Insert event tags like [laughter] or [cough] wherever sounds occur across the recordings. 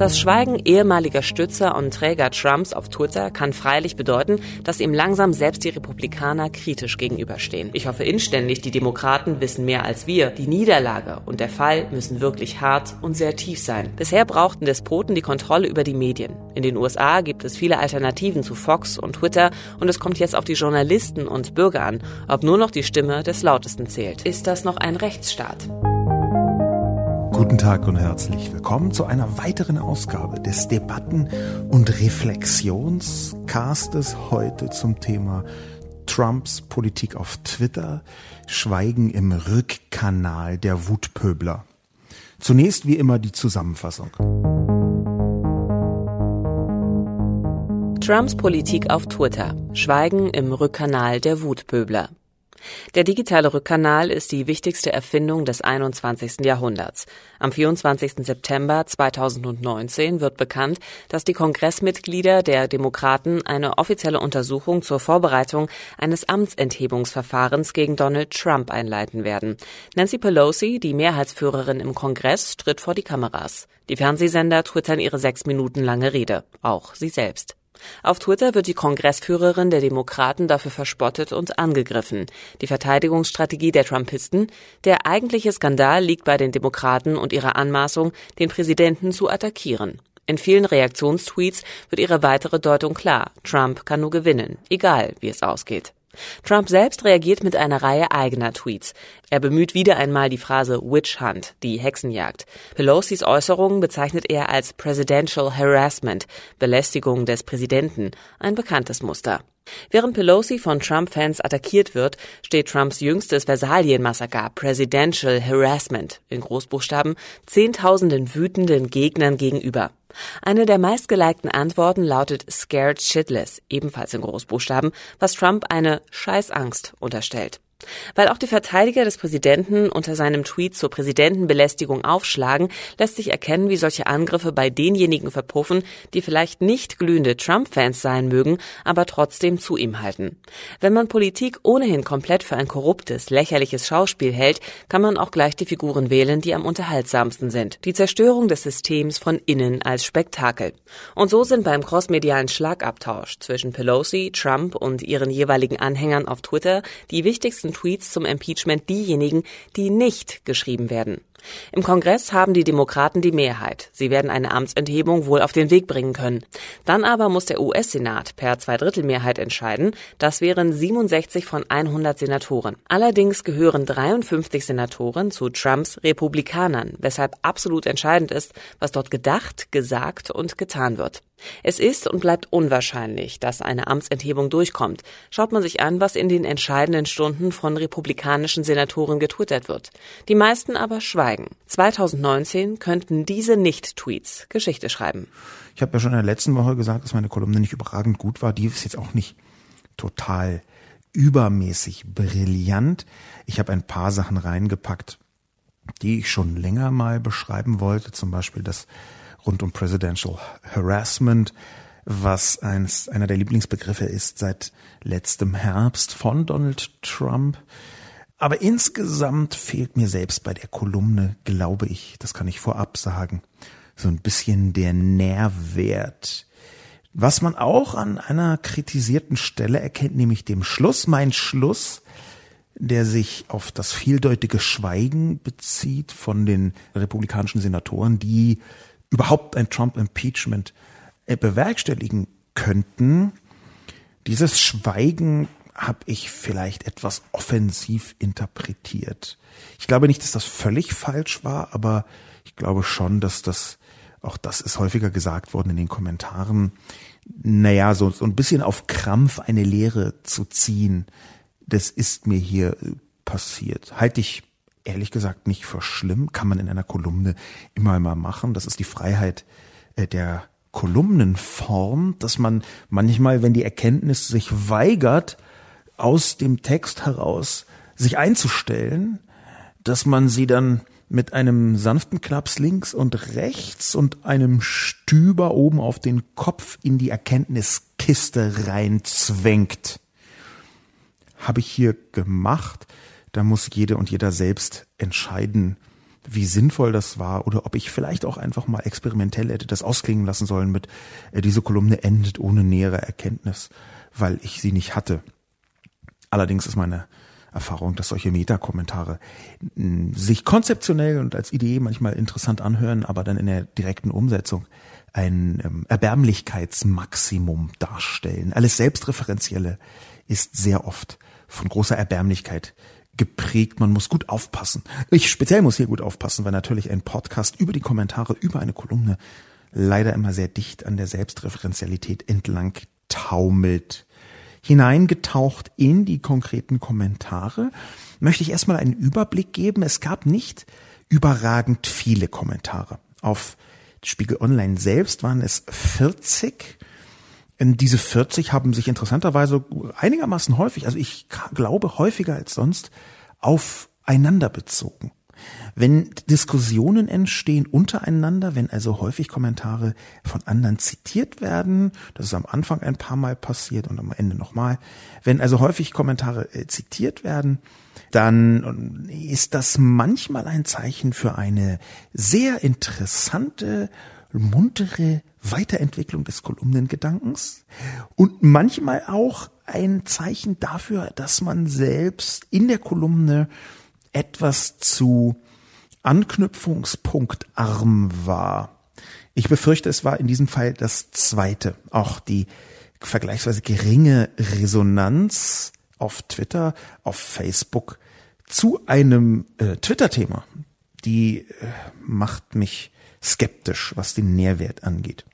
Das Schweigen ehemaliger Stützer und Träger Trumps auf Twitter kann freilich bedeuten, dass ihm langsam selbst die Republikaner kritisch gegenüberstehen. Ich hoffe inständig, die Demokraten wissen mehr als wir. Die Niederlage und der Fall müssen wirklich hart und sehr tief sein. Bisher brauchten Despoten die Kontrolle über die Medien. In den USA gibt es viele Alternativen zu Fox und Twitter und es kommt jetzt auf die Journalisten und Bürger an, ob nur noch die Stimme des Lautesten zählt. Ist das noch ein Rechtsstaat? Guten Tag und herzlich willkommen zu einer weiteren Ausgabe des Debatten- und Reflexionscastes heute zum Thema Trumps Politik auf Twitter, Schweigen im Rückkanal der Wutpöbler. Zunächst wie immer die Zusammenfassung. Trumps Politik auf Twitter, Schweigen im Rückkanal der Wutpöbler. Der digitale Rückkanal ist die wichtigste Erfindung des 21. Jahrhunderts. Am 24. September 2019 wird bekannt, dass die Kongressmitglieder der Demokraten eine offizielle Untersuchung zur Vorbereitung eines Amtsenthebungsverfahrens gegen Donald Trump einleiten werden. Nancy Pelosi, die Mehrheitsführerin im Kongress, tritt vor die Kameras. Die Fernsehsender twittern ihre sechs Minuten lange Rede. Auch sie selbst. Auf Twitter wird die Kongressführerin der Demokraten dafür verspottet und angegriffen. Die Verteidigungsstrategie der Trumpisten? Der eigentliche Skandal liegt bei den Demokraten und ihrer Anmaßung, den Präsidenten zu attackieren. In vielen Reaktionstweets wird ihre weitere Deutung klar. Trump kann nur gewinnen, egal wie es ausgeht. Trump selbst reagiert mit einer Reihe eigener Tweets. Er bemüht wieder einmal die Phrase Witch Hunt, die Hexenjagd. Pelosis Äußerungen bezeichnet er als Presidential Harassment, Belästigung des Präsidenten, ein bekanntes Muster. Während Pelosi von Trump-Fans attackiert wird, steht Trumps jüngstes Versalien-Massaker Presidential Harassment in Großbuchstaben Zehntausenden wütenden Gegnern gegenüber. Eine der meistgelikten Antworten lautet Scared Shitless, ebenfalls in Großbuchstaben, was Trump eine Scheißangst unterstellt. Weil auch die Verteidiger des Präsidenten unter seinem Tweet zur Präsidentenbelästigung aufschlagen, lässt sich erkennen, wie solche Angriffe bei denjenigen verpuffen, die vielleicht nicht glühende Trump-Fans sein mögen, aber trotzdem zu ihm halten. Wenn man Politik ohnehin komplett für ein korruptes, lächerliches Schauspiel hält, kann man auch gleich die Figuren wählen, die am unterhaltsamsten sind. Die Zerstörung des Systems von innen als Spektakel. Und so sind beim crossmedialen Schlagabtausch zwischen Pelosi, Trump und ihren jeweiligen Anhängern auf Twitter die wichtigsten Tweets zum Impeachment diejenigen, die nicht geschrieben werden. Im Kongress haben die Demokraten die Mehrheit. Sie werden eine Amtsenthebung wohl auf den Weg bringen können. Dann aber muss der US-Senat per Zweidrittelmehrheit entscheiden. Das wären 67 von 100 Senatoren. Allerdings gehören 53 Senatoren zu Trumps Republikanern, weshalb absolut entscheidend ist, was dort gedacht, gesagt und getan wird. Es ist und bleibt unwahrscheinlich, dass eine Amtsenthebung durchkommt. Schaut man sich an, was in den entscheidenden Stunden von republikanischen Senatoren getwittert wird. Die meisten aber schweigen. 2019 könnten diese Nicht-Tweets Geschichte schreiben. Ich habe ja schon in der letzten Woche gesagt, dass meine Kolumne nicht überragend gut war. Die ist jetzt auch nicht total übermäßig brillant. Ich habe ein paar Sachen reingepackt, die ich schon länger mal beschreiben wollte. Zum Beispiel das rund um Presidential Harassment, was eins, einer der Lieblingsbegriffe ist seit letztem Herbst von Donald Trump. Aber insgesamt fehlt mir selbst bei der Kolumne, glaube ich, das kann ich vorab sagen, so ein bisschen der Nährwert. Was man auch an einer kritisierten Stelle erkennt, nämlich dem Schluss, mein Schluss, der sich auf das vieldeutige Schweigen bezieht von den republikanischen Senatoren, die überhaupt ein Trump-Impeachment äh, bewerkstelligen könnten. Dieses Schweigen habe ich vielleicht etwas offensiv interpretiert. Ich glaube nicht, dass das völlig falsch war, aber ich glaube schon, dass das, auch das ist häufiger gesagt worden in den Kommentaren, naja, so, so ein bisschen auf Krampf eine Lehre zu ziehen, das ist mir hier passiert. Halte ich ehrlich gesagt nicht für schlimm, kann man in einer Kolumne immer mal machen. Das ist die Freiheit äh, der Kolumnenform, dass man manchmal, wenn die Erkenntnis sich weigert, aus dem Text heraus sich einzustellen, dass man sie dann mit einem sanften Klaps links und rechts und einem Stüber oben auf den Kopf in die Erkenntniskiste reinzwängt. Habe ich hier gemacht. Da muss jede und jeder selbst entscheiden, wie sinnvoll das war oder ob ich vielleicht auch einfach mal experimentell hätte das ausklingen lassen sollen mit äh, diese Kolumne endet ohne nähere Erkenntnis, weil ich sie nicht hatte. Allerdings ist meine Erfahrung, dass solche Metakommentare sich konzeptionell und als Idee manchmal interessant anhören, aber dann in der direkten Umsetzung ein ähm, Erbärmlichkeitsmaximum darstellen. Alles Selbstreferenzielle ist sehr oft von großer Erbärmlichkeit geprägt. Man muss gut aufpassen. Ich speziell muss hier gut aufpassen, weil natürlich ein Podcast über die Kommentare, über eine Kolumne leider immer sehr dicht an der Selbstreferenzialität entlang taumelt hineingetaucht in die konkreten Kommentare, möchte ich erstmal einen Überblick geben. Es gab nicht überragend viele Kommentare. Auf Spiegel Online selbst waren es 40. Diese 40 haben sich interessanterweise einigermaßen häufig, also ich glaube häufiger als sonst, aufeinander bezogen. Wenn Diskussionen entstehen untereinander, wenn also häufig Kommentare von anderen zitiert werden, das ist am Anfang ein paar Mal passiert und am Ende nochmal, wenn also häufig Kommentare äh, zitiert werden, dann ist das manchmal ein Zeichen für eine sehr interessante, muntere Weiterentwicklung des Kolumnengedankens und manchmal auch ein Zeichen dafür, dass man selbst in der Kolumne etwas zu anknüpfungspunktarm war. Ich befürchte, es war in diesem Fall das zweite. Auch die vergleichsweise geringe Resonanz auf Twitter, auf Facebook zu einem äh, Twitter-Thema, die äh, macht mich skeptisch, was den Nährwert angeht.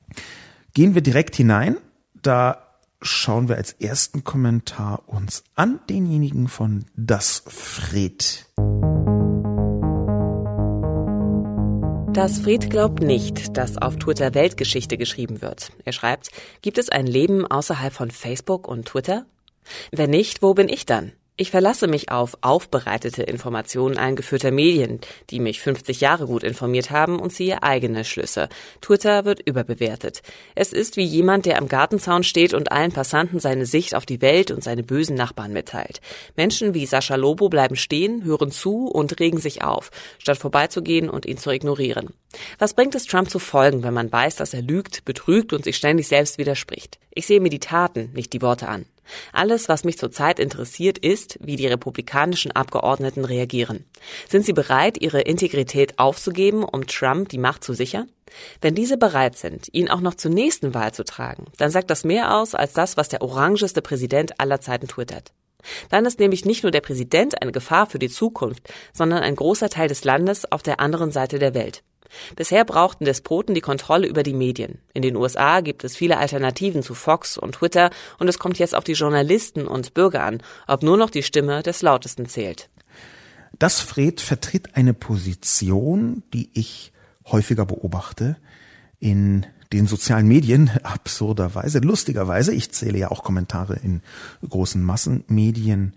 Gehen wir direkt hinein. Da schauen wir als ersten Kommentar uns an denjenigen von Das Fred. Das Fred glaubt nicht, dass auf Twitter Weltgeschichte geschrieben wird. Er schreibt, gibt es ein Leben außerhalb von Facebook und Twitter? Wenn nicht, wo bin ich dann? Ich verlasse mich auf aufbereitete Informationen eingeführter Medien, die mich 50 Jahre gut informiert haben und ziehe eigene Schlüsse. Twitter wird überbewertet. Es ist wie jemand, der am Gartenzaun steht und allen Passanten seine Sicht auf die Welt und seine bösen Nachbarn mitteilt. Menschen wie Sascha Lobo bleiben stehen, hören zu und regen sich auf, statt vorbeizugehen und ihn zu ignorieren. Was bringt es Trump zu folgen, wenn man weiß, dass er lügt, betrügt und sich ständig selbst widerspricht? Ich sehe mir die Taten, nicht die Worte an. Alles, was mich zurzeit interessiert, ist, wie die republikanischen Abgeordneten reagieren. Sind sie bereit, ihre Integrität aufzugeben, um Trump die Macht zu sichern? Wenn diese bereit sind, ihn auch noch zur nächsten Wahl zu tragen, dann sagt das mehr aus als das, was der orangeste Präsident aller Zeiten twittert. Dann ist nämlich nicht nur der Präsident eine Gefahr für die Zukunft, sondern ein großer Teil des Landes auf der anderen Seite der Welt. Bisher brauchten Despoten die Kontrolle über die Medien. In den USA gibt es viele Alternativen zu Fox und Twitter und es kommt jetzt auf die Journalisten und Bürger an, ob nur noch die Stimme des Lautesten zählt. Das Fred vertritt eine Position, die ich häufiger beobachte in den sozialen Medien, [laughs] absurderweise, lustigerweise, ich zähle ja auch Kommentare in großen Massenmedien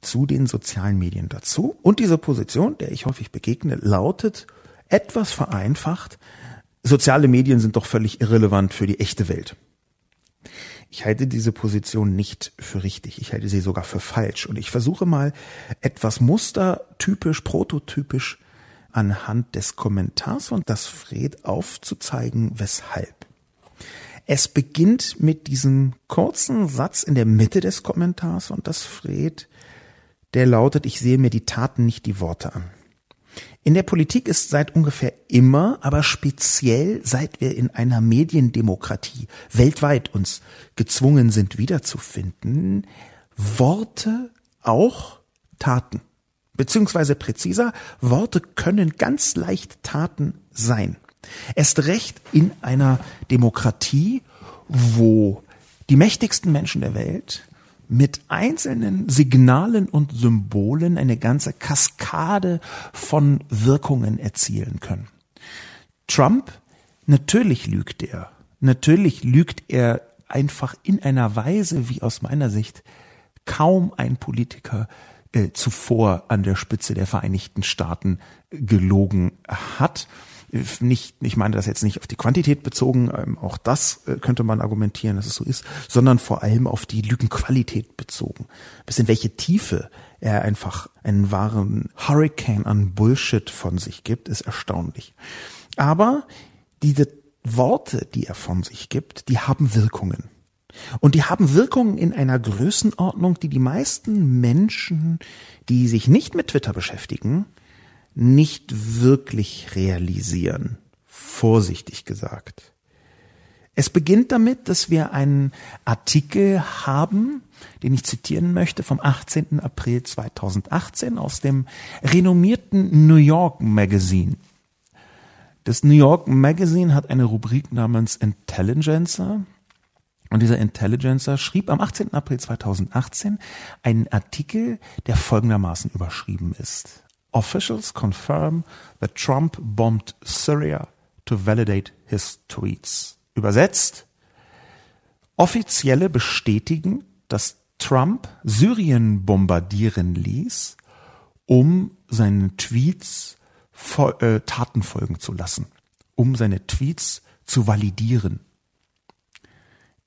zu den sozialen Medien dazu. Und diese Position, der ich häufig begegne, lautet etwas vereinfacht, soziale Medien sind doch völlig irrelevant für die echte Welt. Ich halte diese Position nicht für richtig. Ich halte sie sogar für falsch. Und ich versuche mal etwas mustertypisch, prototypisch anhand des Kommentars von das Fred aufzuzeigen, weshalb. Es beginnt mit diesem kurzen Satz in der Mitte des Kommentars und das Fred, der lautet, ich sehe mir die Taten, nicht die Worte an. In der Politik ist seit ungefähr immer, aber speziell seit wir in einer Mediendemokratie weltweit uns gezwungen sind wiederzufinden, Worte auch Taten. Beziehungsweise präziser, Worte können ganz leicht Taten sein. Erst recht in einer Demokratie, wo die mächtigsten Menschen der Welt mit einzelnen Signalen und Symbolen eine ganze Kaskade von Wirkungen erzielen können. Trump, natürlich lügt er. Natürlich lügt er einfach in einer Weise, wie aus meiner Sicht kaum ein Politiker äh, zuvor an der Spitze der Vereinigten Staaten gelogen hat. Nicht, ich meine das jetzt nicht auf die Quantität bezogen, ähm, auch das äh, könnte man argumentieren, dass es so ist, sondern vor allem auf die Lügenqualität bezogen. Bis in welche Tiefe er einfach einen wahren Hurricane an Bullshit von sich gibt, ist erstaunlich. Aber diese Worte, die er von sich gibt, die haben Wirkungen. Und die haben Wirkungen in einer Größenordnung, die die meisten Menschen, die sich nicht mit Twitter beschäftigen, nicht wirklich realisieren. Vorsichtig gesagt. Es beginnt damit, dass wir einen Artikel haben, den ich zitieren möchte, vom 18. April 2018 aus dem renommierten New York Magazine. Das New York Magazine hat eine Rubrik namens Intelligencer. Und dieser Intelligencer schrieb am 18. April 2018 einen Artikel, der folgendermaßen überschrieben ist. Officials confirm that Trump bombed Syria to validate his tweets. Übersetzt, Offizielle bestätigen, dass Trump Syrien bombardieren ließ, um seinen Tweets äh, Taten folgen zu lassen, um seine Tweets zu validieren.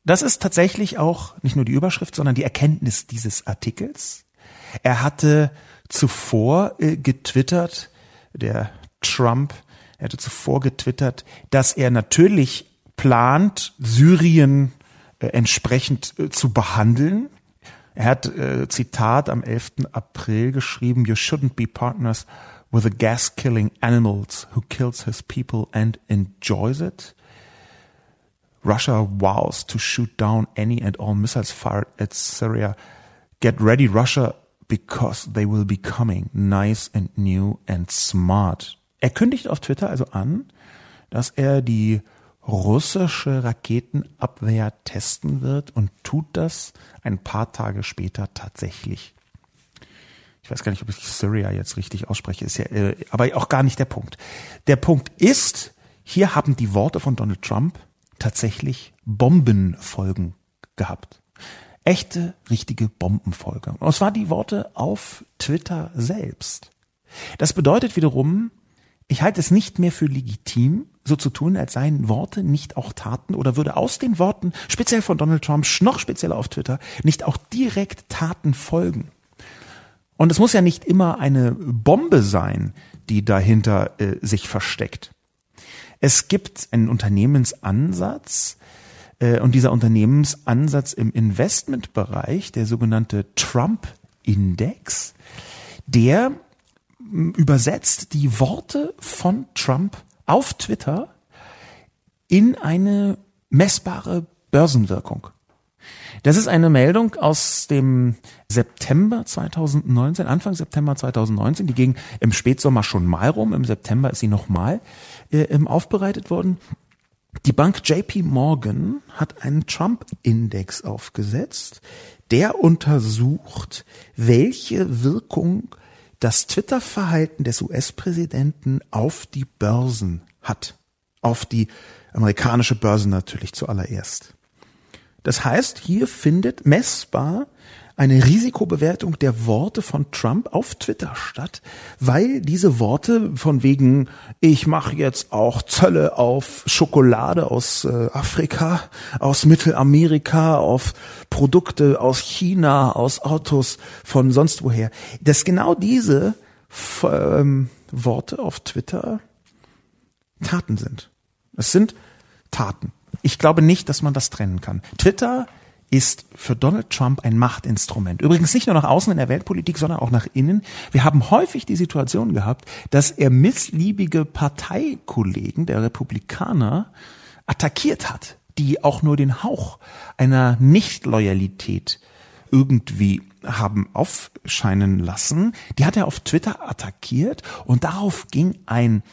Das ist tatsächlich auch nicht nur die Überschrift, sondern die Erkenntnis dieses Artikels. Er hatte zuvor äh, getwittert, der Trump, hatte zuvor getwittert, dass er natürlich plant, Syrien äh, entsprechend äh, zu behandeln. Er hat, äh, Zitat, am 11. April geschrieben, You shouldn't be partners with a gas-killing animals who kills his people and enjoys it. Russia vows to shoot down any and all missiles fired at Syria. Get ready, Russia, because they will be coming nice and new and smart. Er kündigt auf Twitter also an, dass er die russische Raketenabwehr testen wird und tut das ein paar Tage später tatsächlich. Ich weiß gar nicht, ob ich Syria jetzt richtig ausspreche, ist ja, äh, aber auch gar nicht der Punkt. Der Punkt ist, hier haben die Worte von Donald Trump tatsächlich Bombenfolgen gehabt. Echte, richtige Bombenfolge. Und waren die Worte auf Twitter selbst. Das bedeutet wiederum, ich halte es nicht mehr für legitim, so zu tun, als seien Worte nicht auch Taten oder würde aus den Worten, speziell von Donald Trump, noch spezieller auf Twitter, nicht auch direkt Taten folgen. Und es muss ja nicht immer eine Bombe sein, die dahinter äh, sich versteckt. Es gibt einen Unternehmensansatz, und dieser Unternehmensansatz im Investmentbereich, der sogenannte Trump-Index, der übersetzt die Worte von Trump auf Twitter in eine messbare Börsenwirkung. Das ist eine Meldung aus dem September 2019, Anfang September 2019. Die ging im Spätsommer schon mal rum. Im September ist sie nochmal äh, aufbereitet worden. Die Bank JP Morgan hat einen Trump-Index aufgesetzt, der untersucht, welche Wirkung das Twitter-Verhalten des US-Präsidenten auf die Börsen hat. Auf die amerikanische Börse natürlich zuallererst. Das heißt, hier findet messbar eine Risikobewertung der Worte von Trump auf Twitter statt, weil diese Worte von wegen ich mache jetzt auch Zölle auf Schokolade aus äh, Afrika, aus Mittelamerika, auf Produkte aus China, aus Autos von sonst woher, dass genau diese ähm, Worte auf Twitter Taten sind. Es sind Taten. Ich glaube nicht, dass man das trennen kann. Twitter ist für Donald Trump ein Machtinstrument. Übrigens nicht nur nach außen in der Weltpolitik, sondern auch nach innen. Wir haben häufig die Situation gehabt, dass er missliebige Parteikollegen der Republikaner attackiert hat, die auch nur den Hauch einer Nichtloyalität irgendwie haben aufscheinen lassen. Die hat er auf Twitter attackiert und darauf ging ein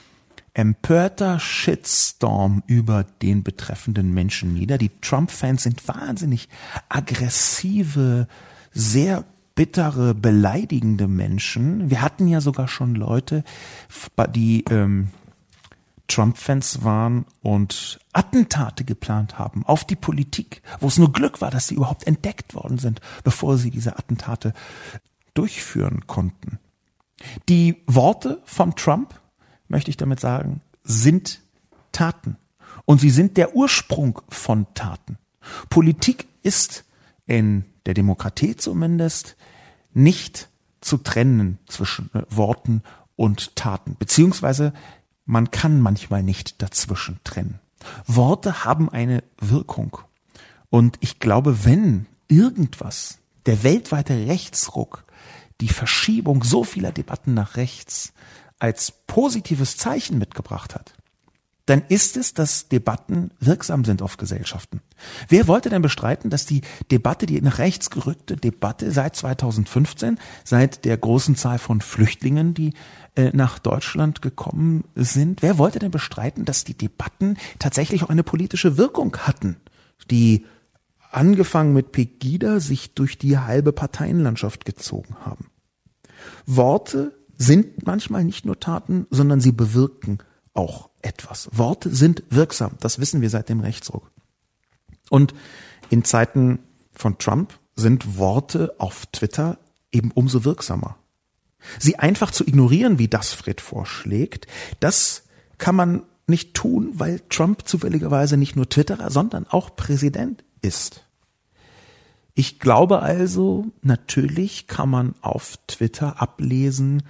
empörter Shitstorm über den betreffenden Menschen nieder. Die Trump-Fans sind wahnsinnig aggressive, sehr bittere, beleidigende Menschen. Wir hatten ja sogar schon Leute, die ähm, Trump-Fans waren und Attentate geplant haben auf die Politik, wo es nur Glück war, dass sie überhaupt entdeckt worden sind, bevor sie diese Attentate durchführen konnten. Die Worte von Trump, möchte ich damit sagen, sind Taten. Und sie sind der Ursprung von Taten. Politik ist in der Demokratie zumindest nicht zu trennen zwischen Worten und Taten. Beziehungsweise man kann manchmal nicht dazwischen trennen. Worte haben eine Wirkung. Und ich glaube, wenn irgendwas, der weltweite Rechtsruck, die Verschiebung so vieler Debatten nach rechts als positives Zeichen mitgebracht hat, dann ist es, dass Debatten wirksam sind auf Gesellschaften. Wer wollte denn bestreiten, dass die Debatte, die nach rechts gerückte Debatte seit 2015, seit der großen Zahl von Flüchtlingen, die äh, nach Deutschland gekommen sind, wer wollte denn bestreiten, dass die Debatten tatsächlich auch eine politische Wirkung hatten, die angefangen mit Pegida sich durch die halbe Parteienlandschaft gezogen haben? Worte sind manchmal nicht nur Taten, sondern sie bewirken auch etwas. Worte sind wirksam. Das wissen wir seit dem Rechtsruck. Und in Zeiten von Trump sind Worte auf Twitter eben umso wirksamer. Sie einfach zu ignorieren, wie das Fred vorschlägt, das kann man nicht tun, weil Trump zufälligerweise nicht nur Twitterer, sondern auch Präsident ist. Ich glaube also, natürlich kann man auf Twitter ablesen,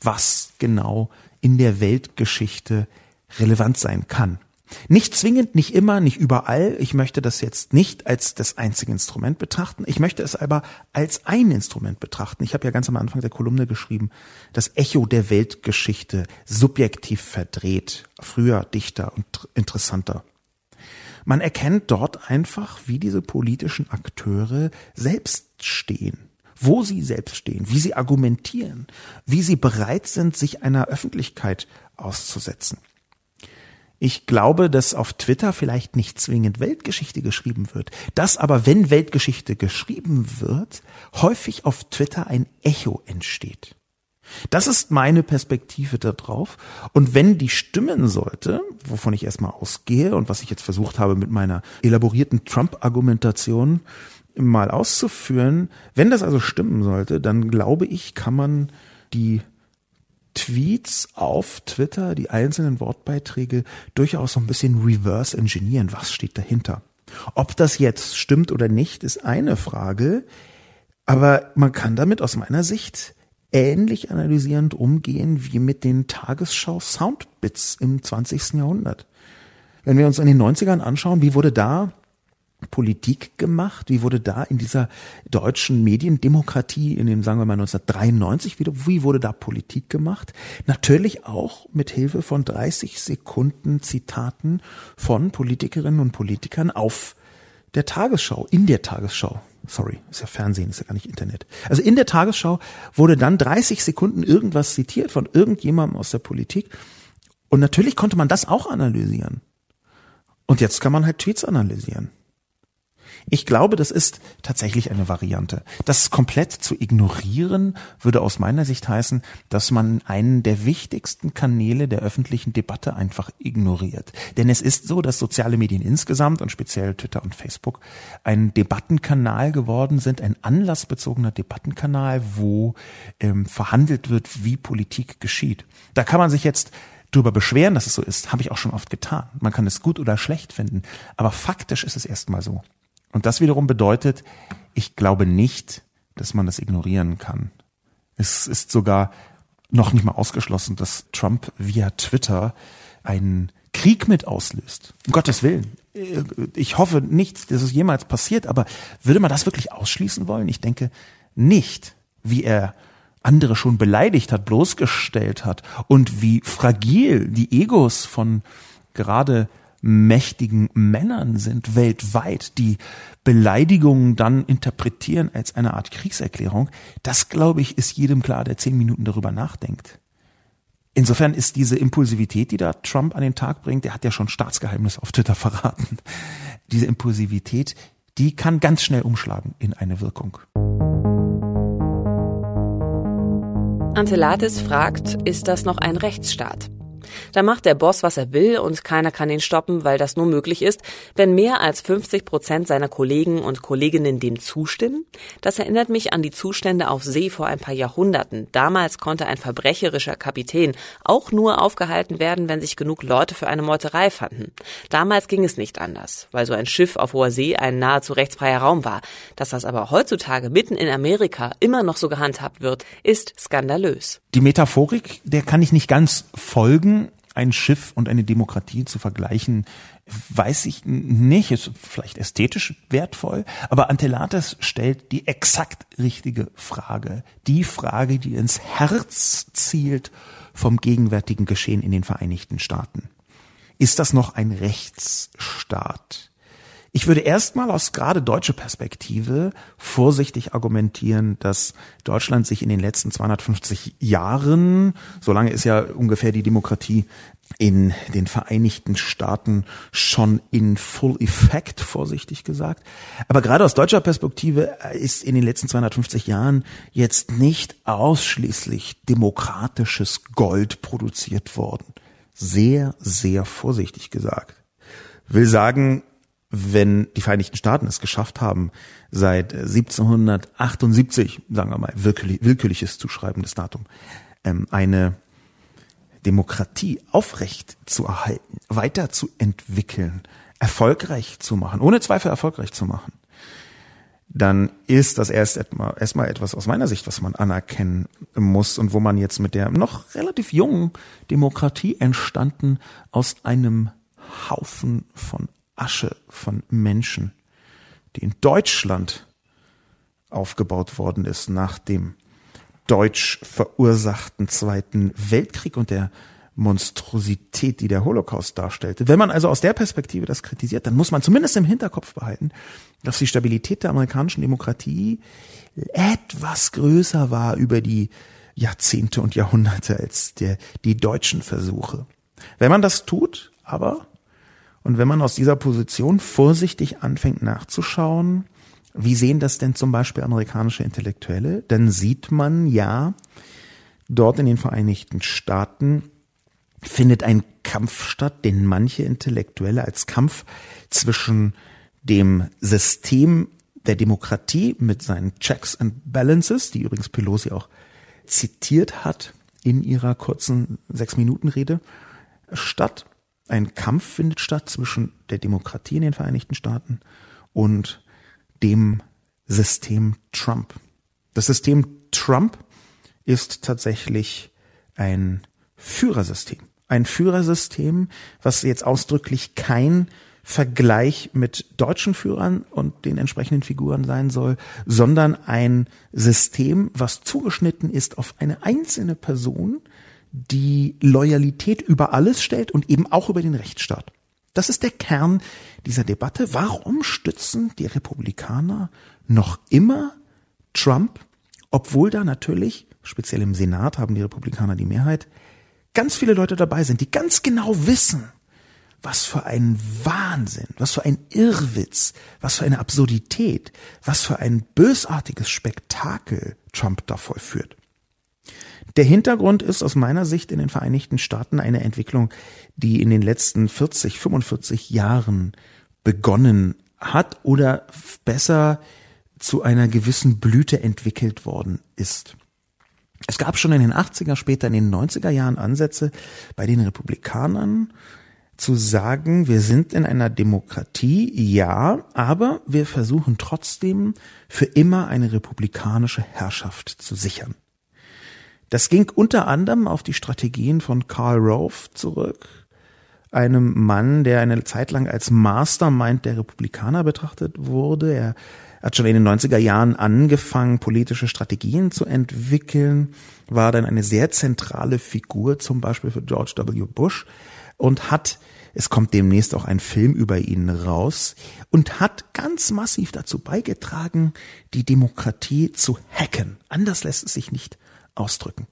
was genau in der Weltgeschichte relevant sein kann. Nicht zwingend, nicht immer, nicht überall. Ich möchte das jetzt nicht als das einzige Instrument betrachten. Ich möchte es aber als ein Instrument betrachten. Ich habe ja ganz am Anfang der Kolumne geschrieben, das Echo der Weltgeschichte subjektiv verdreht, früher dichter und interessanter. Man erkennt dort einfach, wie diese politischen Akteure selbst stehen wo sie selbst stehen, wie sie argumentieren, wie sie bereit sind, sich einer Öffentlichkeit auszusetzen. Ich glaube, dass auf Twitter vielleicht nicht zwingend Weltgeschichte geschrieben wird, dass aber, wenn Weltgeschichte geschrieben wird, häufig auf Twitter ein Echo entsteht. Das ist meine Perspektive darauf. Und wenn die stimmen sollte, wovon ich erstmal ausgehe und was ich jetzt versucht habe mit meiner elaborierten Trump-Argumentation mal auszuführen, wenn das also stimmen sollte, dann glaube ich, kann man die Tweets auf Twitter, die einzelnen Wortbeiträge durchaus so ein bisschen reverse engineeren. Was steht dahinter? Ob das jetzt stimmt oder nicht, ist eine Frage. Aber man kann damit aus meiner Sicht ähnlich analysierend umgehen wie mit den Tagesschau Soundbits im 20. Jahrhundert. Wenn wir uns in den 90ern anschauen, wie wurde da Politik gemacht? Wie wurde da in dieser deutschen Mediendemokratie in dem, sagen wir mal 1993 wieder, wie wurde da Politik gemacht? Natürlich auch mit Hilfe von 30 Sekunden Zitaten von Politikerinnen und Politikern auf der Tagesschau, in der Tagesschau. Sorry, ist ja Fernsehen, ist ja gar nicht Internet. Also in der Tagesschau wurde dann 30 Sekunden irgendwas zitiert von irgendjemandem aus der Politik. Und natürlich konnte man das auch analysieren. Und jetzt kann man halt Tweets analysieren. Ich glaube, das ist tatsächlich eine Variante. Das komplett zu ignorieren würde aus meiner Sicht heißen, dass man einen der wichtigsten Kanäle der öffentlichen Debatte einfach ignoriert. Denn es ist so, dass soziale Medien insgesamt und speziell Twitter und Facebook ein Debattenkanal geworden sind, ein anlassbezogener Debattenkanal, wo ähm, verhandelt wird, wie Politik geschieht. Da kann man sich jetzt drüber beschweren, dass es so ist, habe ich auch schon oft getan. Man kann es gut oder schlecht finden, aber faktisch ist es erstmal so. Und das wiederum bedeutet, ich glaube nicht, dass man das ignorieren kann. Es ist sogar noch nicht mal ausgeschlossen, dass Trump via Twitter einen Krieg mit auslöst. Um Gottes Willen. Ich hoffe nicht, dass es jemals passiert, aber würde man das wirklich ausschließen wollen? Ich denke nicht, wie er andere schon beleidigt hat, bloßgestellt hat und wie fragil die Egos von gerade mächtigen Männern sind weltweit, die Beleidigungen dann interpretieren als eine Art Kriegserklärung, das glaube ich, ist jedem klar, der zehn Minuten darüber nachdenkt. Insofern ist diese Impulsivität, die da Trump an den Tag bringt, der hat ja schon Staatsgeheimnis auf Twitter verraten. Diese Impulsivität, die kann ganz schnell umschlagen in eine Wirkung. Antelatis fragt, ist das noch ein Rechtsstaat? Da macht der Boss, was er will und keiner kann ihn stoppen, weil das nur möglich ist, wenn mehr als 50 Prozent seiner Kollegen und Kolleginnen dem zustimmen. Das erinnert mich an die Zustände auf See vor ein paar Jahrhunderten. Damals konnte ein verbrecherischer Kapitän auch nur aufgehalten werden, wenn sich genug Leute für eine Meuterei fanden. Damals ging es nicht anders, weil so ein Schiff auf hoher See ein nahezu rechtsfreier Raum war. Dass das aber heutzutage mitten in Amerika immer noch so gehandhabt wird, ist skandalös. Die Metaphorik, der kann ich nicht ganz folgen ein Schiff und eine Demokratie zu vergleichen, weiß ich nicht, ist vielleicht ästhetisch wertvoll, aber Antelates stellt die exakt richtige Frage. Die Frage, die ins Herz zielt vom gegenwärtigen Geschehen in den Vereinigten Staaten. Ist das noch ein Rechtsstaat? Ich würde erstmal aus gerade deutscher Perspektive vorsichtig argumentieren, dass Deutschland sich in den letzten 250 Jahren, so lange ist ja ungefähr die Demokratie in den Vereinigten Staaten schon in full effect, vorsichtig gesagt. Aber gerade aus deutscher Perspektive ist in den letzten 250 Jahren jetzt nicht ausschließlich demokratisches Gold produziert worden. Sehr, sehr vorsichtig gesagt. Will sagen, wenn die Vereinigten Staaten es geschafft haben, seit 1778, sagen wir mal, willkürlich, willkürliches zuschreibendes Datum, ähm, eine Demokratie aufrecht zu erhalten, weiterzuentwickeln, erfolgreich zu machen, ohne Zweifel erfolgreich zu machen, dann ist das erst erstmal etwas aus meiner Sicht, was man anerkennen muss und wo man jetzt mit der noch relativ jungen Demokratie entstanden aus einem Haufen von Asche von Menschen, die in Deutschland aufgebaut worden ist nach dem deutsch verursachten Zweiten Weltkrieg und der Monstrosität, die der Holocaust darstellte. Wenn man also aus der Perspektive das kritisiert, dann muss man zumindest im Hinterkopf behalten, dass die Stabilität der amerikanischen Demokratie etwas größer war über die Jahrzehnte und Jahrhunderte als der, die deutschen Versuche. Wenn man das tut, aber und wenn man aus dieser Position vorsichtig anfängt nachzuschauen, wie sehen das denn zum Beispiel amerikanische Intellektuelle, dann sieht man ja, dort in den Vereinigten Staaten findet ein Kampf statt, den manche Intellektuelle als Kampf zwischen dem System der Demokratie mit seinen Checks and Balances, die übrigens Pelosi auch zitiert hat in ihrer kurzen Sechs-Minuten-Rede, statt ein Kampf findet statt zwischen der Demokratie in den Vereinigten Staaten und dem System Trump. Das System Trump ist tatsächlich ein Führersystem. Ein Führersystem, was jetzt ausdrücklich kein Vergleich mit deutschen Führern und den entsprechenden Figuren sein soll, sondern ein System, was zugeschnitten ist auf eine einzelne Person, die Loyalität über alles stellt und eben auch über den Rechtsstaat. Das ist der Kern dieser Debatte. Warum stützen die Republikaner noch immer Trump, obwohl da natürlich, speziell im Senat haben die Republikaner die Mehrheit, ganz viele Leute dabei sind, die ganz genau wissen, was für ein Wahnsinn, was für ein Irrwitz, was für eine Absurdität, was für ein bösartiges Spektakel Trump da vollführt. Der Hintergrund ist aus meiner Sicht in den Vereinigten Staaten eine Entwicklung, die in den letzten 40, 45 Jahren begonnen hat oder besser zu einer gewissen Blüte entwickelt worden ist. Es gab schon in den 80er, später in den 90er Jahren Ansätze bei den Republikanern zu sagen, wir sind in einer Demokratie, ja, aber wir versuchen trotzdem für immer eine republikanische Herrschaft zu sichern. Das ging unter anderem auf die Strategien von Karl Rove zurück, einem Mann, der eine Zeit lang als Mastermind der Republikaner betrachtet wurde. Er hat schon in den 90er Jahren angefangen, politische Strategien zu entwickeln, war dann eine sehr zentrale Figur, zum Beispiel für George W. Bush und hat es kommt demnächst auch ein Film über ihn raus und hat ganz massiv dazu beigetragen, die Demokratie zu hacken. Anders lässt es sich nicht ausdrücken.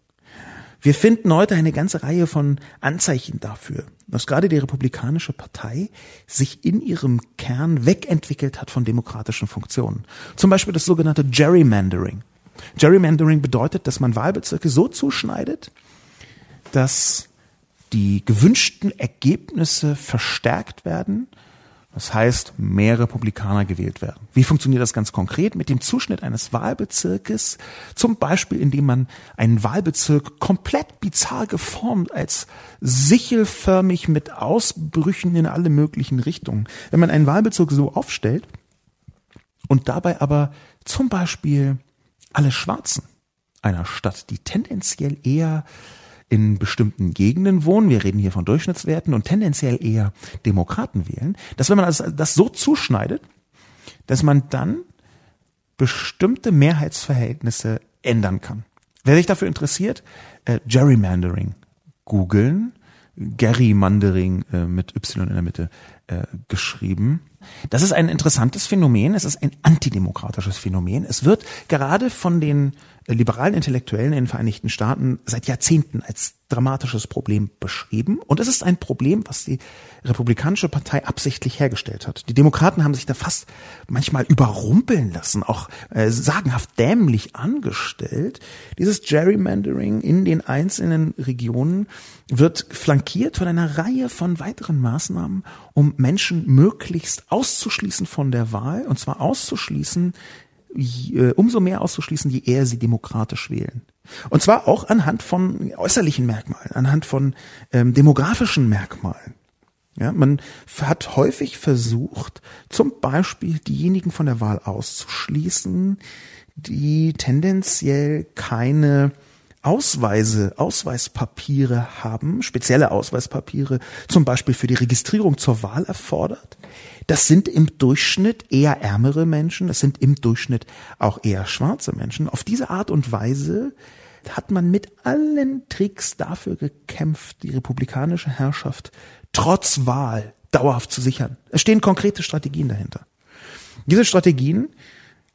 Wir finden heute eine ganze Reihe von Anzeichen dafür, dass gerade die Republikanische Partei sich in ihrem Kern wegentwickelt hat von demokratischen Funktionen. Zum Beispiel das sogenannte Gerrymandering. Gerrymandering bedeutet, dass man Wahlbezirke so zuschneidet, dass die gewünschten Ergebnisse verstärkt werden. Das heißt, mehr Republikaner gewählt werden. Wie funktioniert das ganz konkret? Mit dem Zuschnitt eines Wahlbezirkes, zum Beispiel indem man einen Wahlbezirk komplett bizarr geformt als sichelförmig mit Ausbrüchen in alle möglichen Richtungen. Wenn man einen Wahlbezirk so aufstellt und dabei aber zum Beispiel alle Schwarzen einer Stadt, die tendenziell eher in bestimmten Gegenden wohnen, wir reden hier von Durchschnittswerten und tendenziell eher Demokraten wählen, dass wenn man das, so zuschneidet, dass man dann bestimmte Mehrheitsverhältnisse ändern kann. Wer sich dafür interessiert, äh, Gerrymandering googeln, Gerrymandering äh, mit Y in der Mitte äh, geschrieben. Das ist ein interessantes Phänomen, es ist ein antidemokratisches Phänomen. Es wird gerade von den liberalen Intellektuellen in den Vereinigten Staaten seit Jahrzehnten als dramatisches Problem beschrieben. Und es ist ein Problem, was die Republikanische Partei absichtlich hergestellt hat. Die Demokraten haben sich da fast manchmal überrumpeln lassen, auch äh, sagenhaft dämlich angestellt. Dieses Gerrymandering in den einzelnen Regionen wird flankiert von einer Reihe von weiteren Maßnahmen, um Menschen möglichst auszuschließen von der Wahl, und zwar auszuschließen, umso mehr auszuschließen, je eher sie demokratisch wählen. Und zwar auch anhand von äußerlichen Merkmalen, anhand von ähm, demografischen Merkmalen. Ja, man hat häufig versucht, zum Beispiel diejenigen von der Wahl auszuschließen, die tendenziell keine Ausweise, Ausweispapiere haben, spezielle Ausweispapiere, zum Beispiel für die Registrierung zur Wahl erfordert, das sind im Durchschnitt eher ärmere Menschen, das sind im Durchschnitt auch eher schwarze Menschen. Auf diese Art und Weise hat man mit allen Tricks dafür gekämpft, die republikanische Herrschaft trotz Wahl dauerhaft zu sichern. Es stehen konkrete Strategien dahinter. Diese Strategien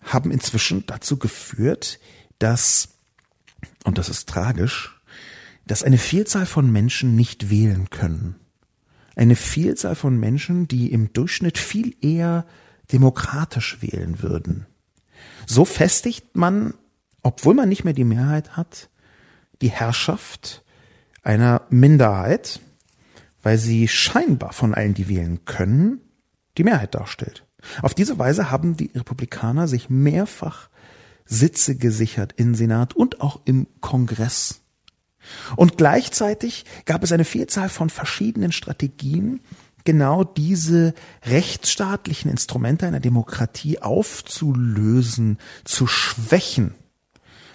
haben inzwischen dazu geführt, dass, und das ist tragisch, dass eine Vielzahl von Menschen nicht wählen können eine Vielzahl von Menschen, die im Durchschnitt viel eher demokratisch wählen würden. So festigt man, obwohl man nicht mehr die Mehrheit hat, die Herrschaft einer Minderheit, weil sie scheinbar von allen, die wählen können, die Mehrheit darstellt. Auf diese Weise haben die Republikaner sich mehrfach Sitze gesichert im Senat und auch im Kongress. Und gleichzeitig gab es eine Vielzahl von verschiedenen Strategien, genau diese rechtsstaatlichen Instrumente einer Demokratie aufzulösen, zu schwächen.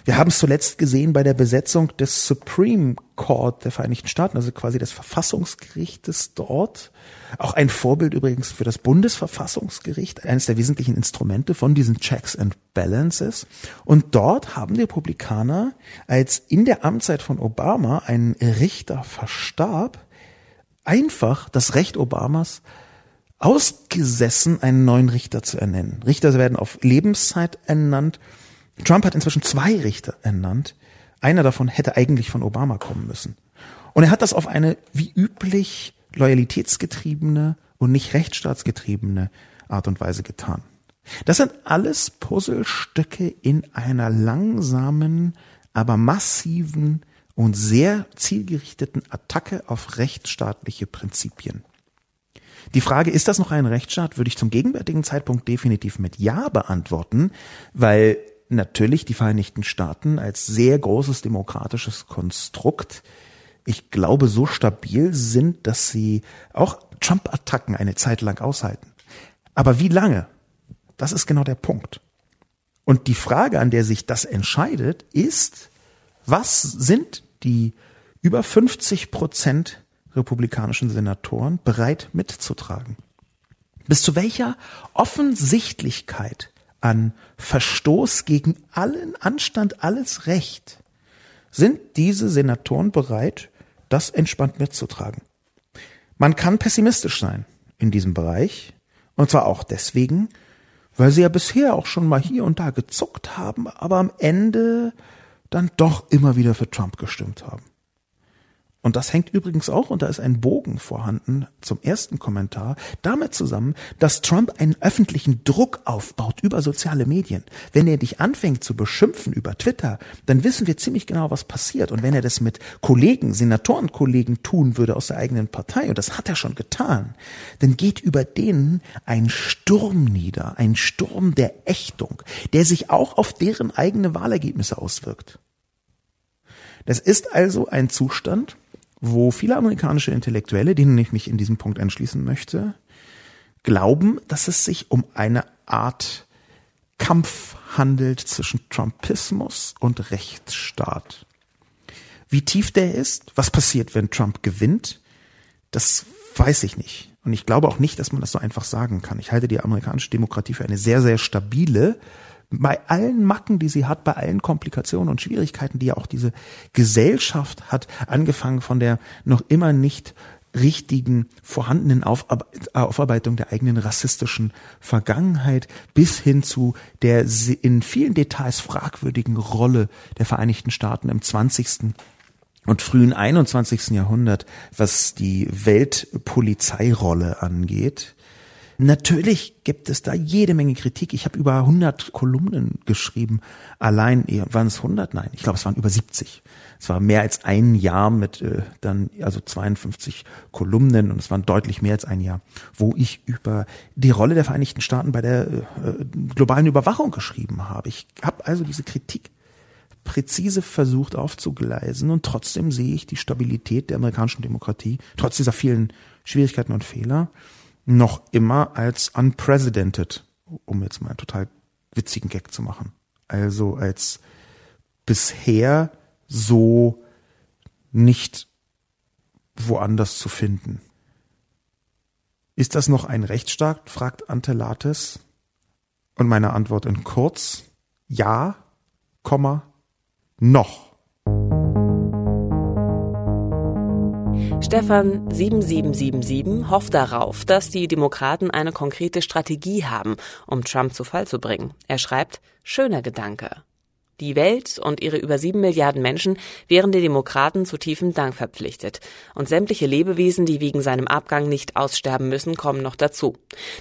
Wir haben es zuletzt gesehen bei der Besetzung des Supreme Court der Vereinigten Staaten, also quasi des Verfassungsgerichtes dort. Auch ein Vorbild übrigens für das Bundesverfassungsgericht, eines der wesentlichen Instrumente von diesen Checks and Balances. Und dort haben die Republikaner, als in der Amtszeit von Obama ein Richter verstarb, einfach das Recht Obamas ausgesessen, einen neuen Richter zu ernennen. Richter werden auf Lebenszeit ernannt Trump hat inzwischen zwei Richter ernannt. Einer davon hätte eigentlich von Obama kommen müssen. Und er hat das auf eine wie üblich loyalitätsgetriebene und nicht rechtsstaatsgetriebene Art und Weise getan. Das sind alles Puzzlestücke in einer langsamen, aber massiven und sehr zielgerichteten Attacke auf rechtsstaatliche Prinzipien. Die Frage, ist das noch ein Rechtsstaat, würde ich zum gegenwärtigen Zeitpunkt definitiv mit Ja beantworten, weil natürlich die Vereinigten Staaten als sehr großes demokratisches Konstrukt, ich glaube, so stabil sind, dass sie auch Trump-Attacken eine Zeit lang aushalten. Aber wie lange? Das ist genau der Punkt. Und die Frage, an der sich das entscheidet, ist, was sind die über 50 Prozent republikanischen Senatoren bereit mitzutragen? Bis zu welcher Offensichtlichkeit an Verstoß gegen allen Anstand, alles Recht, sind diese Senatoren bereit, das entspannt mitzutragen. Man kann pessimistisch sein in diesem Bereich, und zwar auch deswegen, weil sie ja bisher auch schon mal hier und da gezuckt haben, aber am Ende dann doch immer wieder für Trump gestimmt haben. Und das hängt übrigens auch, und da ist ein Bogen vorhanden zum ersten Kommentar, damit zusammen, dass Trump einen öffentlichen Druck aufbaut über soziale Medien. Wenn er dich anfängt zu beschimpfen über Twitter, dann wissen wir ziemlich genau, was passiert. Und wenn er das mit Kollegen, Senatorenkollegen tun würde aus der eigenen Partei, und das hat er schon getan, dann geht über denen ein Sturm nieder, ein Sturm der Ächtung, der sich auch auf deren eigene Wahlergebnisse auswirkt. Das ist also ein Zustand, wo viele amerikanische Intellektuelle, denen ich mich in diesem Punkt anschließen möchte, glauben, dass es sich um eine Art Kampf handelt zwischen Trumpismus und Rechtsstaat. Wie tief der ist, was passiert, wenn Trump gewinnt, das weiß ich nicht. Und ich glaube auch nicht, dass man das so einfach sagen kann. Ich halte die amerikanische Demokratie für eine sehr, sehr stabile, bei allen Macken, die sie hat, bei allen Komplikationen und Schwierigkeiten, die ja auch diese Gesellschaft hat, angefangen von der noch immer nicht richtigen vorhandenen Aufarbeitung der eigenen rassistischen Vergangenheit bis hin zu der in vielen Details fragwürdigen Rolle der Vereinigten Staaten im 20. und frühen 21. Jahrhundert, was die Weltpolizeirolle angeht. Natürlich gibt es da jede Menge Kritik. Ich habe über 100 Kolumnen geschrieben. Allein, waren es 100? Nein, ich glaube, es waren über 70. Es war mehr als ein Jahr mit äh, dann, also 52 Kolumnen und es waren deutlich mehr als ein Jahr, wo ich über die Rolle der Vereinigten Staaten bei der äh, globalen Überwachung geschrieben habe. Ich habe also diese Kritik präzise versucht aufzugleisen und trotzdem sehe ich die Stabilität der amerikanischen Demokratie, trotz dieser vielen Schwierigkeiten und Fehler noch immer als unprecedented, um jetzt mal einen total witzigen Gag zu machen. Also als bisher so nicht woanders zu finden. Ist das noch ein Rechtsstaat? fragt Antelates. Und meine Antwort in kurz, ja, Komma, noch. Stefan 7777 hofft darauf, dass die Demokraten eine konkrete Strategie haben, um Trump zu Fall zu bringen. Er schreibt, schöner Gedanke. Die Welt und ihre über sieben Milliarden Menschen wären den Demokraten zu tiefem Dank verpflichtet. Und sämtliche Lebewesen, die wegen seinem Abgang nicht aussterben müssen, kommen noch dazu.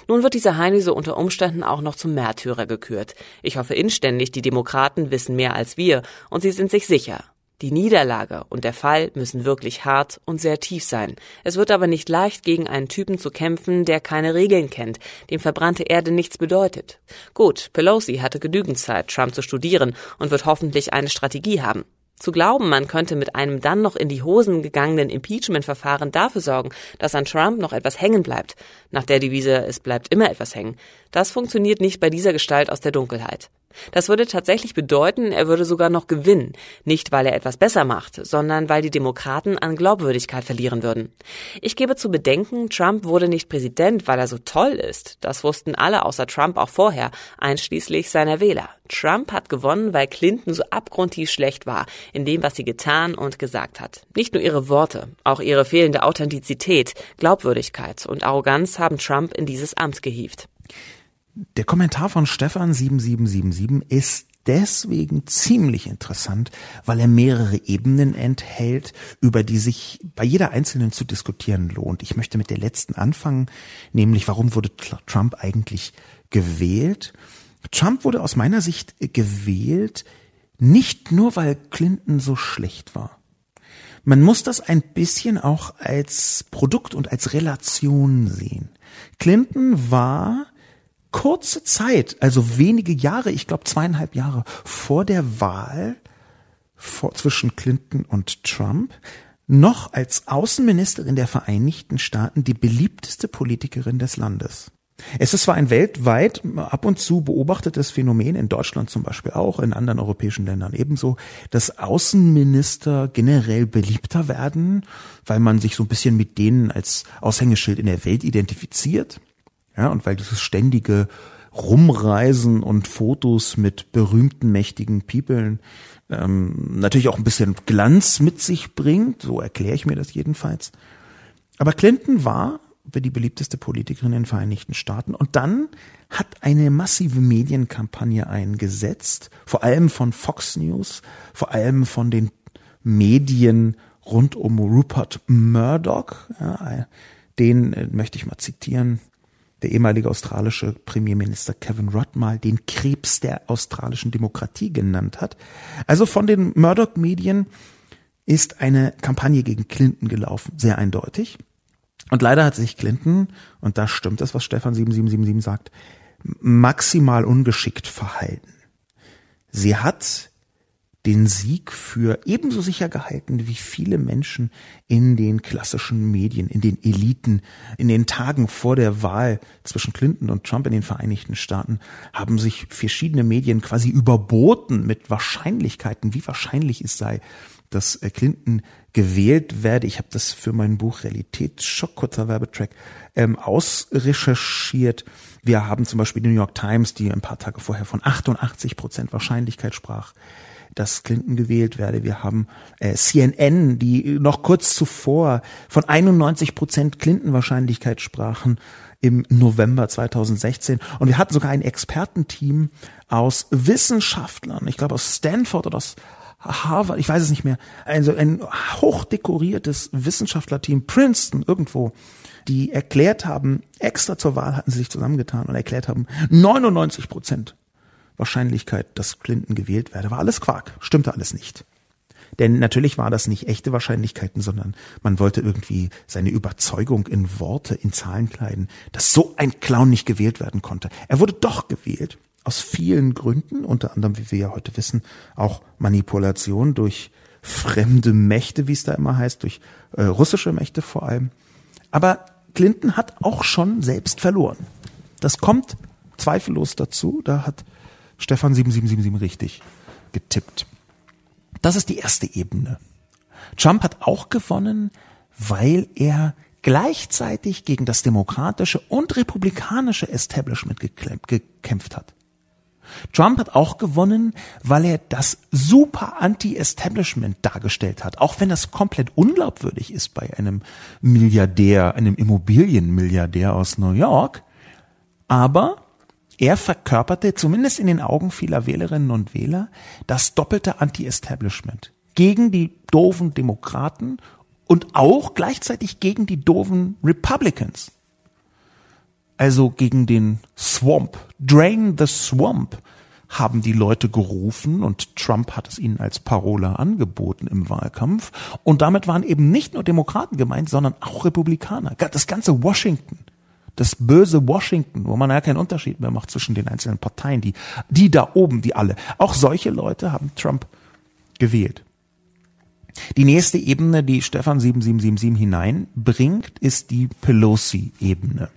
Nun wird dieser Heini unter Umständen auch noch zum Märtyrer gekürt. Ich hoffe inständig, die Demokraten wissen mehr als wir und sie sind sich sicher. Die Niederlage und der Fall müssen wirklich hart und sehr tief sein. Es wird aber nicht leicht, gegen einen Typen zu kämpfen, der keine Regeln kennt, dem verbrannte Erde nichts bedeutet. Gut, Pelosi hatte genügend Zeit, Trump zu studieren und wird hoffentlich eine Strategie haben. Zu glauben, man könnte mit einem dann noch in die Hosen gegangenen Impeachment-Verfahren dafür sorgen, dass an Trump noch etwas hängen bleibt, nach der Devise, es bleibt immer etwas hängen, das funktioniert nicht bei dieser Gestalt aus der Dunkelheit. Das würde tatsächlich bedeuten, er würde sogar noch gewinnen, nicht weil er etwas besser macht, sondern weil die Demokraten an Glaubwürdigkeit verlieren würden. Ich gebe zu bedenken, Trump wurde nicht Präsident, weil er so toll ist. Das wussten alle außer Trump auch vorher, einschließlich seiner Wähler. Trump hat gewonnen, weil Clinton so abgrundtief schlecht war in dem, was sie getan und gesagt hat. Nicht nur ihre Worte, auch ihre fehlende Authentizität, Glaubwürdigkeit und Arroganz haben Trump in dieses Amt gehievt. Der Kommentar von Stefan 7777 ist deswegen ziemlich interessant, weil er mehrere Ebenen enthält, über die sich bei jeder einzelnen zu diskutieren lohnt. Ich möchte mit der letzten anfangen, nämlich warum wurde Trump eigentlich gewählt? Trump wurde aus meiner Sicht gewählt, nicht nur weil Clinton so schlecht war. Man muss das ein bisschen auch als Produkt und als Relation sehen. Clinton war kurze Zeit, also wenige Jahre, ich glaube zweieinhalb Jahre vor der Wahl vor, zwischen Clinton und Trump, noch als Außenministerin der Vereinigten Staaten die beliebteste Politikerin des Landes. Es ist zwar ein weltweit ab und zu beobachtetes Phänomen, in Deutschland zum Beispiel auch, in anderen europäischen Ländern ebenso, dass Außenminister generell beliebter werden, weil man sich so ein bisschen mit denen als Aushängeschild in der Welt identifiziert. Ja, und weil dieses ständige Rumreisen und Fotos mit berühmten, mächtigen Peoplen ähm, natürlich auch ein bisschen Glanz mit sich bringt, so erkläre ich mir das jedenfalls. Aber Clinton war die beliebteste Politikerin in den Vereinigten Staaten und dann hat eine massive Medienkampagne eingesetzt, vor allem von Fox News, vor allem von den Medien rund um Rupert Murdoch. Ja, den äh, möchte ich mal zitieren. Der ehemalige australische Premierminister Kevin Rudd mal den Krebs der australischen Demokratie genannt hat. Also von den Murdoch-Medien ist eine Kampagne gegen Clinton gelaufen, sehr eindeutig. Und leider hat sich Clinton, und da stimmt das, was Stefan 7777 sagt, maximal ungeschickt verhalten. Sie hat den Sieg für ebenso sicher gehalten wie viele Menschen in den klassischen Medien, in den Eliten, in den Tagen vor der Wahl zwischen Clinton und Trump in den Vereinigten Staaten haben sich verschiedene Medien quasi überboten mit Wahrscheinlichkeiten, wie wahrscheinlich es sei, dass äh, Clinton gewählt werde. Ich habe das für mein Buch Realitätsschock, kurzer Werbetrack, ähm, ausrecherchiert. Wir haben zum Beispiel die New York Times, die ein paar Tage vorher von 88 Prozent Wahrscheinlichkeit sprach dass Clinton gewählt werde. Wir haben äh, CNN, die noch kurz zuvor von 91 Prozent Clinton-Wahrscheinlichkeit sprachen im November 2016. Und wir hatten sogar ein Expertenteam aus Wissenschaftlern, ich glaube aus Stanford oder aus Harvard, ich weiß es nicht mehr, also ein hochdekoriertes Wissenschaftlerteam, Princeton, irgendwo, die erklärt haben, extra zur Wahl hatten sie sich zusammengetan und erklärt haben, 99 Prozent Wahrscheinlichkeit, dass Clinton gewählt werde, war alles Quark, stimmte alles nicht. Denn natürlich war das nicht echte Wahrscheinlichkeiten, sondern man wollte irgendwie seine Überzeugung in Worte, in Zahlen kleiden, dass so ein Clown nicht gewählt werden konnte. Er wurde doch gewählt, aus vielen Gründen, unter anderem, wie wir ja heute wissen, auch Manipulation durch fremde Mächte, wie es da immer heißt, durch äh, russische Mächte vor allem. Aber Clinton hat auch schon selbst verloren. Das kommt zweifellos dazu. Da hat Stefan 7777 richtig getippt. Das ist die erste Ebene. Trump hat auch gewonnen, weil er gleichzeitig gegen das demokratische und republikanische Establishment gekämpft hat. Trump hat auch gewonnen, weil er das super Anti-Establishment dargestellt hat, auch wenn das komplett unglaubwürdig ist bei einem Milliardär, einem Immobilienmilliardär aus New York. Aber er verkörperte, zumindest in den Augen vieler Wählerinnen und Wähler, das doppelte Anti-Establishment. Gegen die doofen Demokraten und auch gleichzeitig gegen die doofen Republicans. Also gegen den Swamp. Drain the Swamp haben die Leute gerufen und Trump hat es ihnen als Parole angeboten im Wahlkampf. Und damit waren eben nicht nur Demokraten gemeint, sondern auch Republikaner. Das ganze Washington das böse Washington, wo man ja keinen Unterschied mehr macht zwischen den einzelnen Parteien, die, die da oben, die alle. Auch solche Leute haben Trump gewählt. Die nächste Ebene, die Stefan 7777 hineinbringt, ist die Pelosi-Ebene.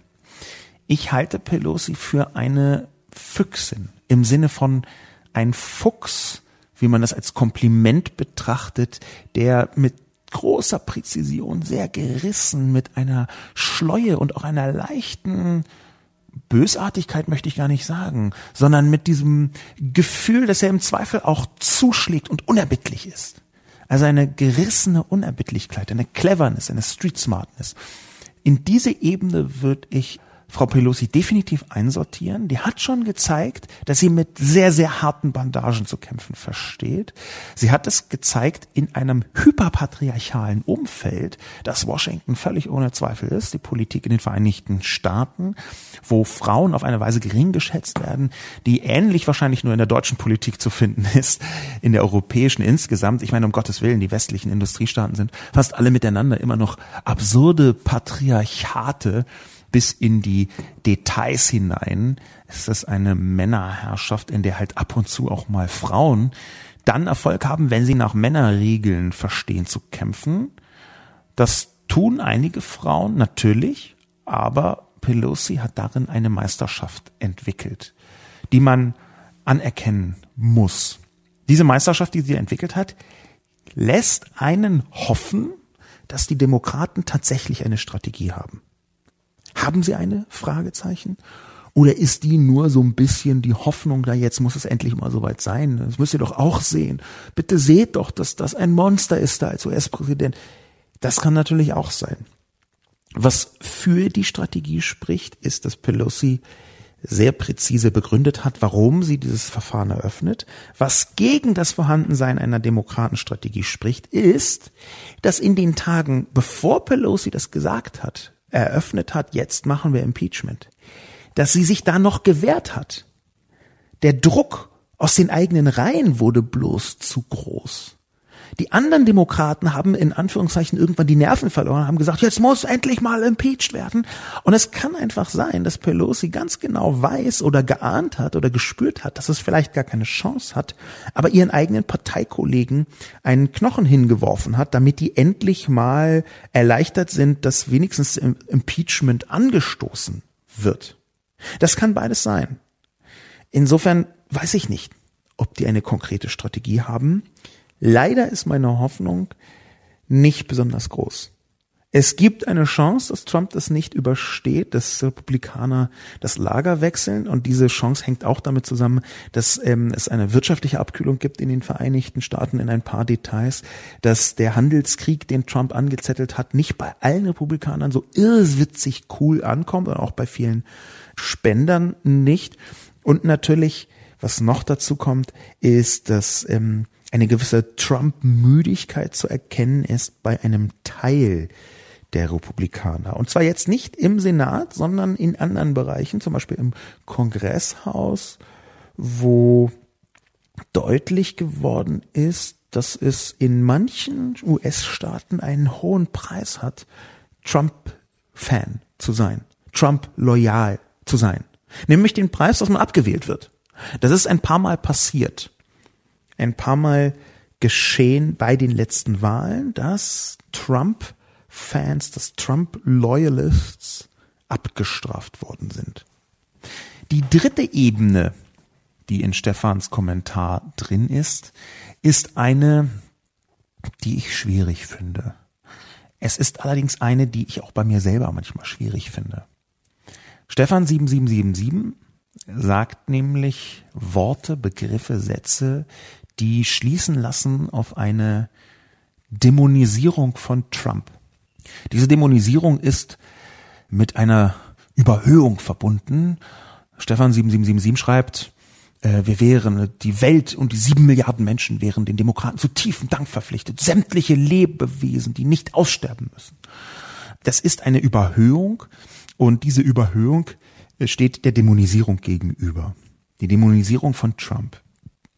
Ich halte Pelosi für eine Füchsin im Sinne von ein Fuchs, wie man das als Kompliment betrachtet, der mit großer Präzision, sehr gerissen, mit einer Schleue und auch einer leichten Bösartigkeit möchte ich gar nicht sagen, sondern mit diesem Gefühl, dass er im Zweifel auch zuschlägt und unerbittlich ist. Also eine gerissene Unerbittlichkeit, eine Cleverness, eine Street Smartness. In diese Ebene würde ich Frau Pelosi definitiv einsortieren. Die hat schon gezeigt, dass sie mit sehr, sehr harten Bandagen zu kämpfen versteht. Sie hat es gezeigt in einem hyperpatriarchalen Umfeld, das Washington völlig ohne Zweifel ist, die Politik in den Vereinigten Staaten, wo Frauen auf eine Weise gering geschätzt werden, die ähnlich wahrscheinlich nur in der deutschen Politik zu finden ist, in der europäischen insgesamt. Ich meine, um Gottes Willen, die westlichen Industriestaaten sind fast alle miteinander immer noch absurde Patriarchate, bis in die Details hinein ist das eine Männerherrschaft, in der halt ab und zu auch mal Frauen dann Erfolg haben, wenn sie nach Männerregeln verstehen zu kämpfen. Das tun einige Frauen natürlich, aber Pelosi hat darin eine Meisterschaft entwickelt, die man anerkennen muss. Diese Meisterschaft, die sie entwickelt hat, lässt einen hoffen, dass die Demokraten tatsächlich eine Strategie haben. Haben Sie eine? Fragezeichen. Oder ist die nur so ein bisschen die Hoffnung, da jetzt muss es endlich mal soweit sein? Das müsst ihr doch auch sehen. Bitte seht doch, dass das ein Monster ist da als US-Präsident. Das kann natürlich auch sein. Was für die Strategie spricht, ist, dass Pelosi sehr präzise begründet hat, warum sie dieses Verfahren eröffnet. Was gegen das Vorhandensein einer Demokratenstrategie spricht, ist, dass in den Tagen, bevor Pelosi das gesagt hat, eröffnet hat, jetzt machen wir Impeachment, dass sie sich da noch gewehrt hat. Der Druck aus den eigenen Reihen wurde bloß zu groß. Die anderen Demokraten haben in Anführungszeichen irgendwann die Nerven verloren, haben gesagt, jetzt muss endlich mal impeached werden. Und es kann einfach sein, dass Pelosi ganz genau weiß oder geahnt hat oder gespürt hat, dass es vielleicht gar keine Chance hat, aber ihren eigenen Parteikollegen einen Knochen hingeworfen hat, damit die endlich mal erleichtert sind, dass wenigstens Impeachment angestoßen wird. Das kann beides sein. Insofern weiß ich nicht, ob die eine konkrete Strategie haben. Leider ist meine Hoffnung nicht besonders groß. Es gibt eine Chance, dass Trump das nicht übersteht, dass Republikaner das Lager wechseln und diese Chance hängt auch damit zusammen, dass ähm, es eine wirtschaftliche Abkühlung gibt in den Vereinigten Staaten in ein paar Details, dass der Handelskrieg, den Trump angezettelt hat, nicht bei allen Republikanern so irrwitzig cool ankommt und auch bei vielen Spendern nicht. Und natürlich, was noch dazu kommt, ist, dass ähm, eine gewisse Trump-Müdigkeit zu erkennen ist bei einem Teil der Republikaner. Und zwar jetzt nicht im Senat, sondern in anderen Bereichen, zum Beispiel im Kongresshaus, wo deutlich geworden ist, dass es in manchen US-Staaten einen hohen Preis hat, Trump-Fan zu sein, Trump-loyal zu sein. Nämlich den Preis, dass man abgewählt wird. Das ist ein paar Mal passiert ein paar Mal geschehen bei den letzten Wahlen, dass Trump-Fans, dass Trump-Loyalists abgestraft worden sind. Die dritte Ebene, die in Stefans Kommentar drin ist, ist eine, die ich schwierig finde. Es ist allerdings eine, die ich auch bei mir selber manchmal schwierig finde. Stefan 7777 sagt nämlich Worte, Begriffe, Sätze, die schließen lassen auf eine Dämonisierung von Trump. Diese Dämonisierung ist mit einer Überhöhung verbunden. Stefan 7777 schreibt, äh, wir wären, die Welt und die sieben Milliarden Menschen wären den Demokraten zu tiefem Dank verpflichtet. Sämtliche Lebewesen, die nicht aussterben müssen. Das ist eine Überhöhung und diese Überhöhung äh, steht der Dämonisierung gegenüber. Die Dämonisierung von Trump.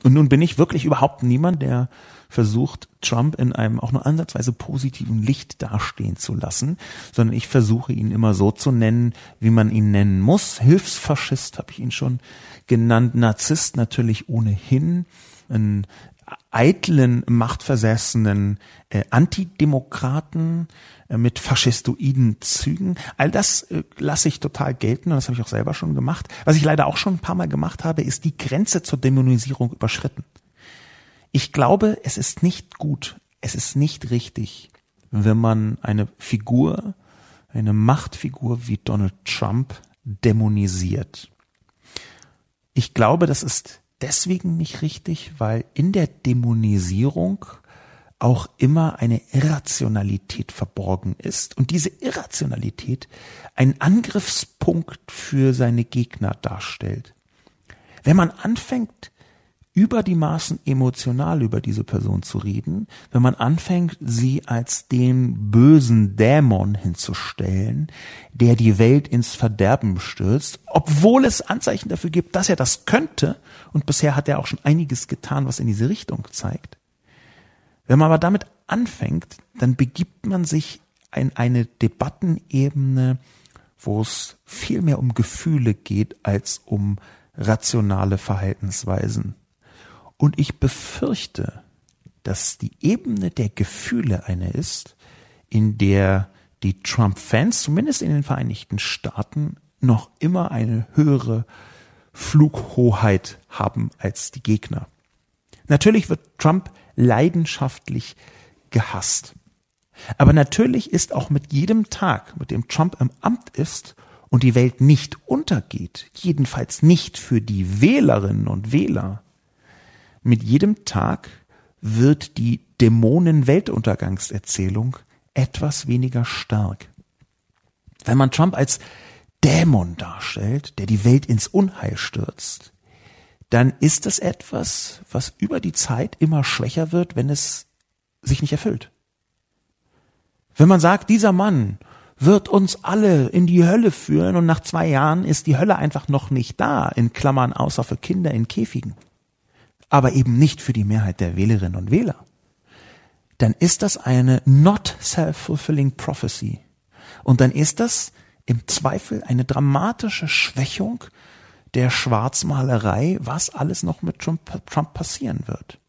Und nun bin ich wirklich überhaupt niemand, der versucht, Trump in einem auch nur ansatzweise positiven Licht dastehen zu lassen, sondern ich versuche ihn immer so zu nennen, wie man ihn nennen muss. Hilfsfaschist habe ich ihn schon genannt, Narzisst natürlich ohnehin, ein eitlen, machtversessenen äh, Antidemokraten äh, mit faschistoiden Zügen. All das äh, lasse ich total gelten und das habe ich auch selber schon gemacht. Was ich leider auch schon ein paar Mal gemacht habe, ist die Grenze zur Dämonisierung überschritten. Ich glaube, es ist nicht gut, es ist nicht richtig, wenn man eine Figur, eine Machtfigur wie Donald Trump dämonisiert. Ich glaube, das ist deswegen nicht richtig, weil in der Dämonisierung auch immer eine Irrationalität verborgen ist und diese Irrationalität einen Angriffspunkt für seine Gegner darstellt. Wenn man anfängt, über die Maßen emotional über diese Person zu reden, wenn man anfängt, sie als den bösen Dämon hinzustellen, der die Welt ins Verderben stürzt, obwohl es Anzeichen dafür gibt, dass er das könnte, und bisher hat er auch schon einiges getan, was in diese Richtung zeigt. Wenn man aber damit anfängt, dann begibt man sich in eine Debattenebene, wo es viel mehr um Gefühle geht als um rationale Verhaltensweisen. Und ich befürchte, dass die Ebene der Gefühle eine ist, in der die Trump-Fans, zumindest in den Vereinigten Staaten, noch immer eine höhere Flughoheit haben als die Gegner. Natürlich wird Trump leidenschaftlich gehasst. Aber natürlich ist auch mit jedem Tag, mit dem Trump im Amt ist und die Welt nicht untergeht, jedenfalls nicht für die Wählerinnen und Wähler, mit jedem Tag wird die Dämonen-Weltuntergangserzählung etwas weniger stark. Wenn man Trump als Dämon darstellt, der die Welt ins Unheil stürzt, dann ist das etwas, was über die Zeit immer schwächer wird, wenn es sich nicht erfüllt. Wenn man sagt, dieser Mann wird uns alle in die Hölle führen und nach zwei Jahren ist die Hölle einfach noch nicht da, in Klammern außer für Kinder in Käfigen, aber eben nicht für die Mehrheit der Wählerinnen und Wähler, dann ist das eine not self-fulfilling prophecy. Und dann ist das im Zweifel eine dramatische Schwächung der Schwarzmalerei, was alles noch mit Trump, Trump passieren wird.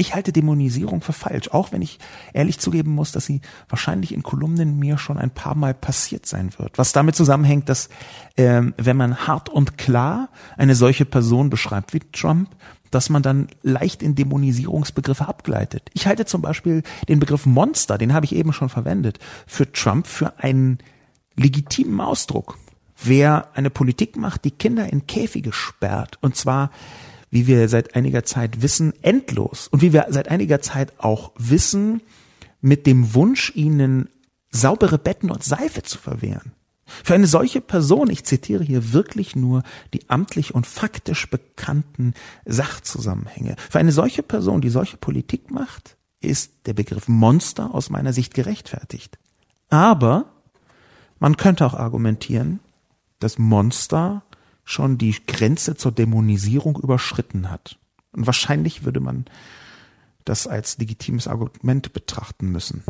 Ich halte Dämonisierung für falsch, auch wenn ich ehrlich zugeben muss, dass sie wahrscheinlich in Kolumnen mir schon ein paar Mal passiert sein wird. Was damit zusammenhängt, dass ähm, wenn man hart und klar eine solche Person beschreibt wie Trump, dass man dann leicht in Dämonisierungsbegriffe abgleitet. Ich halte zum Beispiel den Begriff Monster, den habe ich eben schon verwendet, für Trump für einen legitimen Ausdruck. Wer eine Politik macht, die Kinder in Käfige sperrt, und zwar wie wir seit einiger Zeit wissen, endlos. Und wie wir seit einiger Zeit auch wissen, mit dem Wunsch, ihnen saubere Betten und Seife zu verwehren. Für eine solche Person, ich zitiere hier wirklich nur die amtlich und faktisch bekannten Sachzusammenhänge, für eine solche Person, die solche Politik macht, ist der Begriff Monster aus meiner Sicht gerechtfertigt. Aber man könnte auch argumentieren, dass Monster schon die Grenze zur Dämonisierung überschritten hat. Und wahrscheinlich würde man das als legitimes Argument betrachten müssen.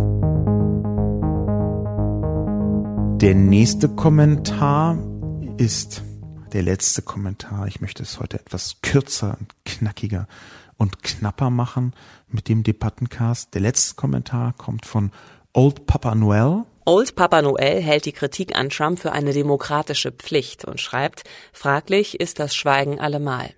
Der nächste Kommentar ist der letzte Kommentar. Ich möchte es heute etwas kürzer und knackiger und knapper machen mit dem Debattencast. Der letzte Kommentar kommt von Old Papa Noel. Old Papa Noel hält die Kritik an Trump für eine demokratische Pflicht und schreibt, fraglich ist das Schweigen allemal.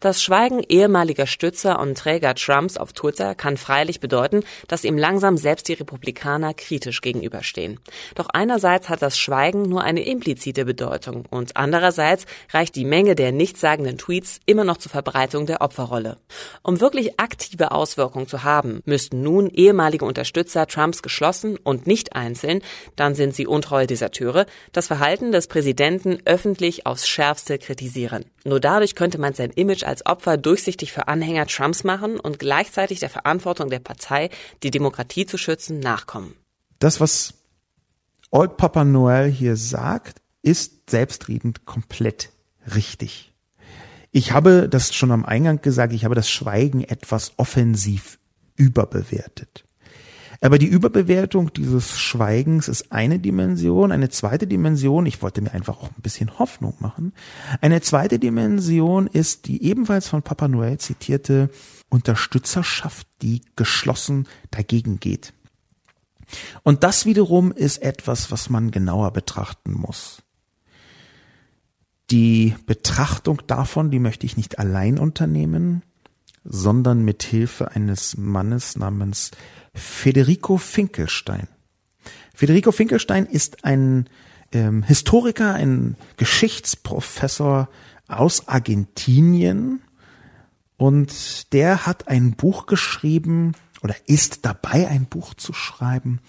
Das Schweigen ehemaliger Stützer und Träger Trumps auf Twitter kann freilich bedeuten, dass ihm langsam selbst die Republikaner kritisch gegenüberstehen. Doch einerseits hat das Schweigen nur eine implizite Bedeutung und andererseits reicht die Menge der nichtssagenden Tweets immer noch zur Verbreitung der Opferrolle. Um wirklich aktive Auswirkungen zu haben, müssten nun ehemalige Unterstützer Trumps geschlossen und nicht einzeln, dann sind sie untreue Deserteure, das Verhalten des Präsidenten öffentlich aufs Schärfste kritisieren. Nur dadurch könnte man sein Image als Opfer durchsichtig für Anhänger Trumps machen und gleichzeitig der Verantwortung der Partei, die Demokratie zu schützen, nachkommen. Das, was Old Papa Noel hier sagt, ist selbstredend komplett richtig. Ich habe das schon am Eingang gesagt, ich habe das Schweigen etwas offensiv überbewertet. Aber die Überbewertung dieses Schweigens ist eine Dimension. Eine zweite Dimension, ich wollte mir einfach auch ein bisschen Hoffnung machen. Eine zweite Dimension ist die ebenfalls von Papa Noel zitierte Unterstützerschaft, die geschlossen dagegen geht. Und das wiederum ist etwas, was man genauer betrachten muss. Die Betrachtung davon, die möchte ich nicht allein unternehmen, sondern mit Hilfe eines Mannes namens Federico Finkelstein. Federico Finkelstein ist ein ähm, Historiker, ein Geschichtsprofessor aus Argentinien und der hat ein Buch geschrieben oder ist dabei ein Buch zu schreiben,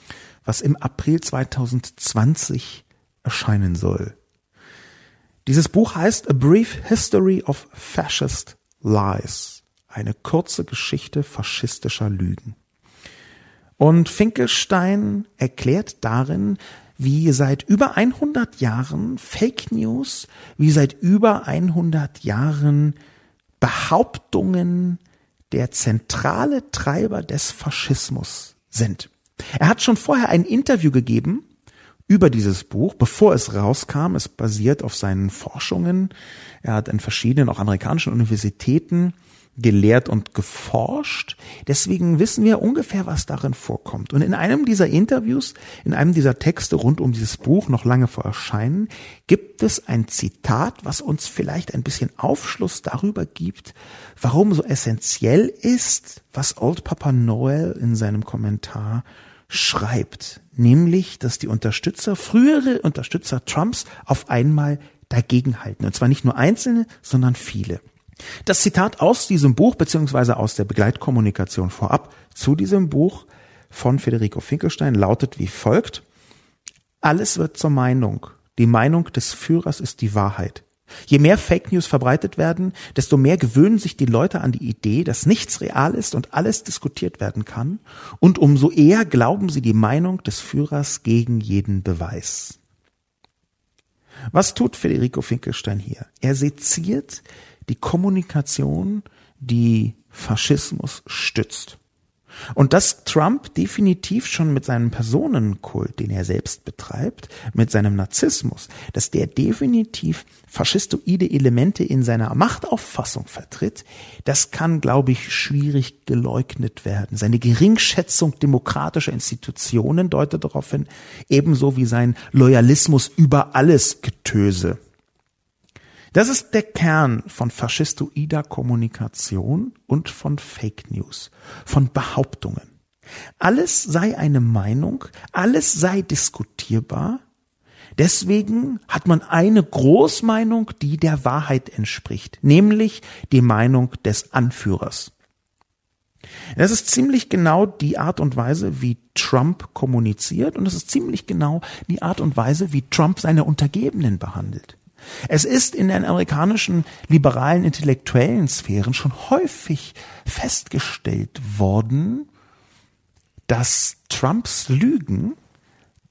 was im April 2020 erscheinen soll. Dieses Buch heißt A Brief History of Fascist Lies, eine kurze Geschichte faschistischer Lügen. Und Finkelstein erklärt darin, wie seit über 100 Jahren Fake News, wie seit über 100 Jahren Behauptungen der zentrale Treiber des Faschismus sind. Er hat schon vorher ein Interview gegeben über dieses Buch, bevor es rauskam. Es basiert auf seinen Forschungen. Er hat an verschiedenen, auch amerikanischen Universitäten gelehrt und geforscht. Deswegen wissen wir ungefähr, was darin vorkommt. Und in einem dieser Interviews, in einem dieser Texte rund um dieses Buch, noch lange vor Erscheinen, gibt es ein Zitat, was uns vielleicht ein bisschen Aufschluss darüber gibt, warum so essentiell ist, was Old Papa Noel in seinem Kommentar schreibt. Nämlich, dass die Unterstützer, frühere Unterstützer Trumps auf einmal dagegenhalten. Und zwar nicht nur einzelne, sondern viele. Das Zitat aus diesem Buch beziehungsweise aus der Begleitkommunikation vorab zu diesem Buch von Federico Finkelstein lautet wie folgt. Alles wird zur Meinung. Die Meinung des Führers ist die Wahrheit. Je mehr Fake News verbreitet werden, desto mehr gewöhnen sich die Leute an die Idee, dass nichts real ist und alles diskutiert werden kann, und umso eher glauben sie die Meinung des Führers gegen jeden Beweis. Was tut Federico Finkelstein hier? Er seziert die Kommunikation, die Faschismus stützt. Und dass Trump definitiv schon mit seinem Personenkult, den er selbst betreibt, mit seinem Narzissmus, dass der definitiv faschistoide Elemente in seiner Machtauffassung vertritt, das kann, glaube ich, schwierig geleugnet werden. Seine Geringschätzung demokratischer Institutionen deutet darauf hin, ebenso wie sein Loyalismus über alles Getöse. Das ist der Kern von faschistoider Kommunikation und von Fake News, von Behauptungen. Alles sei eine Meinung, alles sei diskutierbar. Deswegen hat man eine Großmeinung, die der Wahrheit entspricht, nämlich die Meinung des Anführers. Das ist ziemlich genau die Art und Weise, wie Trump kommuniziert und es ist ziemlich genau die Art und Weise, wie Trump seine Untergebenen behandelt. Es ist in den amerikanischen liberalen intellektuellen Sphären schon häufig festgestellt worden, dass Trumps Lügen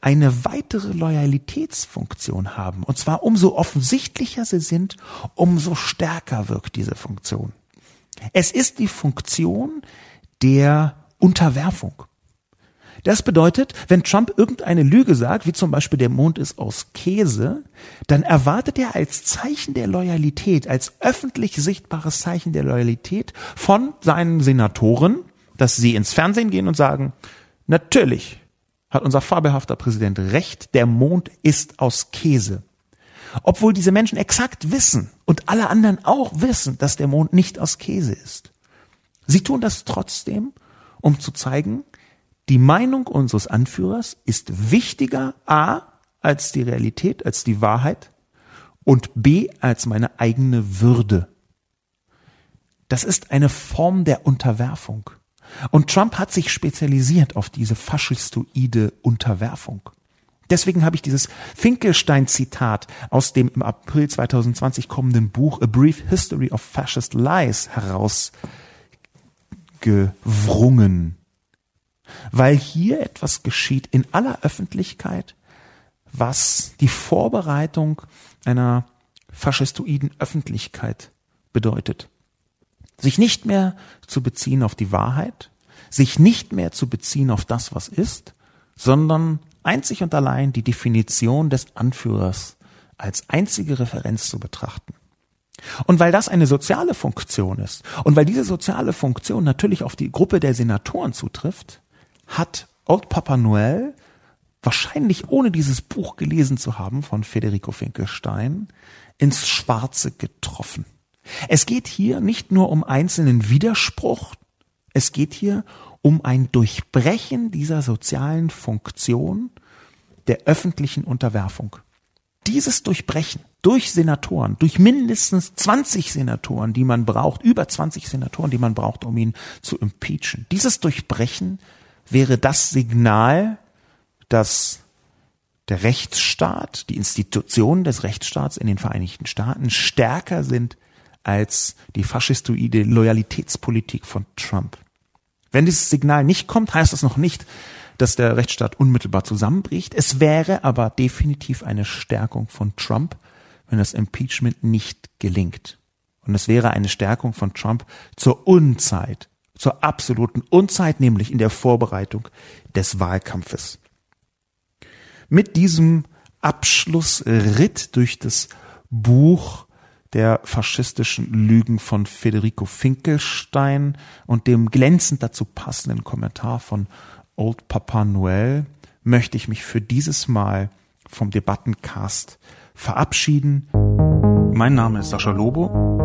eine weitere Loyalitätsfunktion haben. Und zwar umso offensichtlicher sie sind, umso stärker wirkt diese Funktion. Es ist die Funktion der Unterwerfung. Das bedeutet, wenn Trump irgendeine Lüge sagt, wie zum Beispiel der Mond ist aus Käse, dann erwartet er als Zeichen der Loyalität, als öffentlich sichtbares Zeichen der Loyalität von seinen Senatoren, dass sie ins Fernsehen gehen und sagen, natürlich hat unser fabelhafter Präsident recht, der Mond ist aus Käse. Obwohl diese Menschen exakt wissen und alle anderen auch wissen, dass der Mond nicht aus Käse ist. Sie tun das trotzdem, um zu zeigen, die Meinung unseres Anführers ist wichtiger A als die Realität, als die Wahrheit und B als meine eigene Würde. Das ist eine Form der Unterwerfung. Und Trump hat sich spezialisiert auf diese faschistoide Unterwerfung. Deswegen habe ich dieses Finkelstein-Zitat aus dem im April 2020 kommenden Buch A Brief History of Fascist Lies herausgewrungen weil hier etwas geschieht in aller Öffentlichkeit, was die Vorbereitung einer faschistoiden Öffentlichkeit bedeutet. Sich nicht mehr zu beziehen auf die Wahrheit, sich nicht mehr zu beziehen auf das, was ist, sondern einzig und allein die Definition des Anführers als einzige Referenz zu betrachten. Und weil das eine soziale Funktion ist und weil diese soziale Funktion natürlich auf die Gruppe der Senatoren zutrifft, hat Old Papa Noel wahrscheinlich ohne dieses Buch gelesen zu haben von Federico Finkelstein ins Schwarze getroffen. Es geht hier nicht nur um einzelnen Widerspruch, es geht hier um ein Durchbrechen dieser sozialen Funktion der öffentlichen Unterwerfung. Dieses Durchbrechen durch Senatoren, durch mindestens 20 Senatoren, die man braucht, über 20 Senatoren, die man braucht, um ihn zu impeachen, dieses Durchbrechen wäre das Signal, dass der Rechtsstaat, die Institutionen des Rechtsstaats in den Vereinigten Staaten stärker sind als die faschistoide Loyalitätspolitik von Trump. Wenn dieses Signal nicht kommt, heißt das noch nicht, dass der Rechtsstaat unmittelbar zusammenbricht. Es wäre aber definitiv eine Stärkung von Trump, wenn das Impeachment nicht gelingt. Und es wäre eine Stärkung von Trump zur Unzeit zur absoluten Unzeit, nämlich in der Vorbereitung des Wahlkampfes. Mit diesem Abschlussritt durch das Buch der faschistischen Lügen von Federico Finkelstein und dem glänzend dazu passenden Kommentar von Old Papa Noel möchte ich mich für dieses Mal vom Debattencast verabschieden. Mein Name ist Sascha Lobo.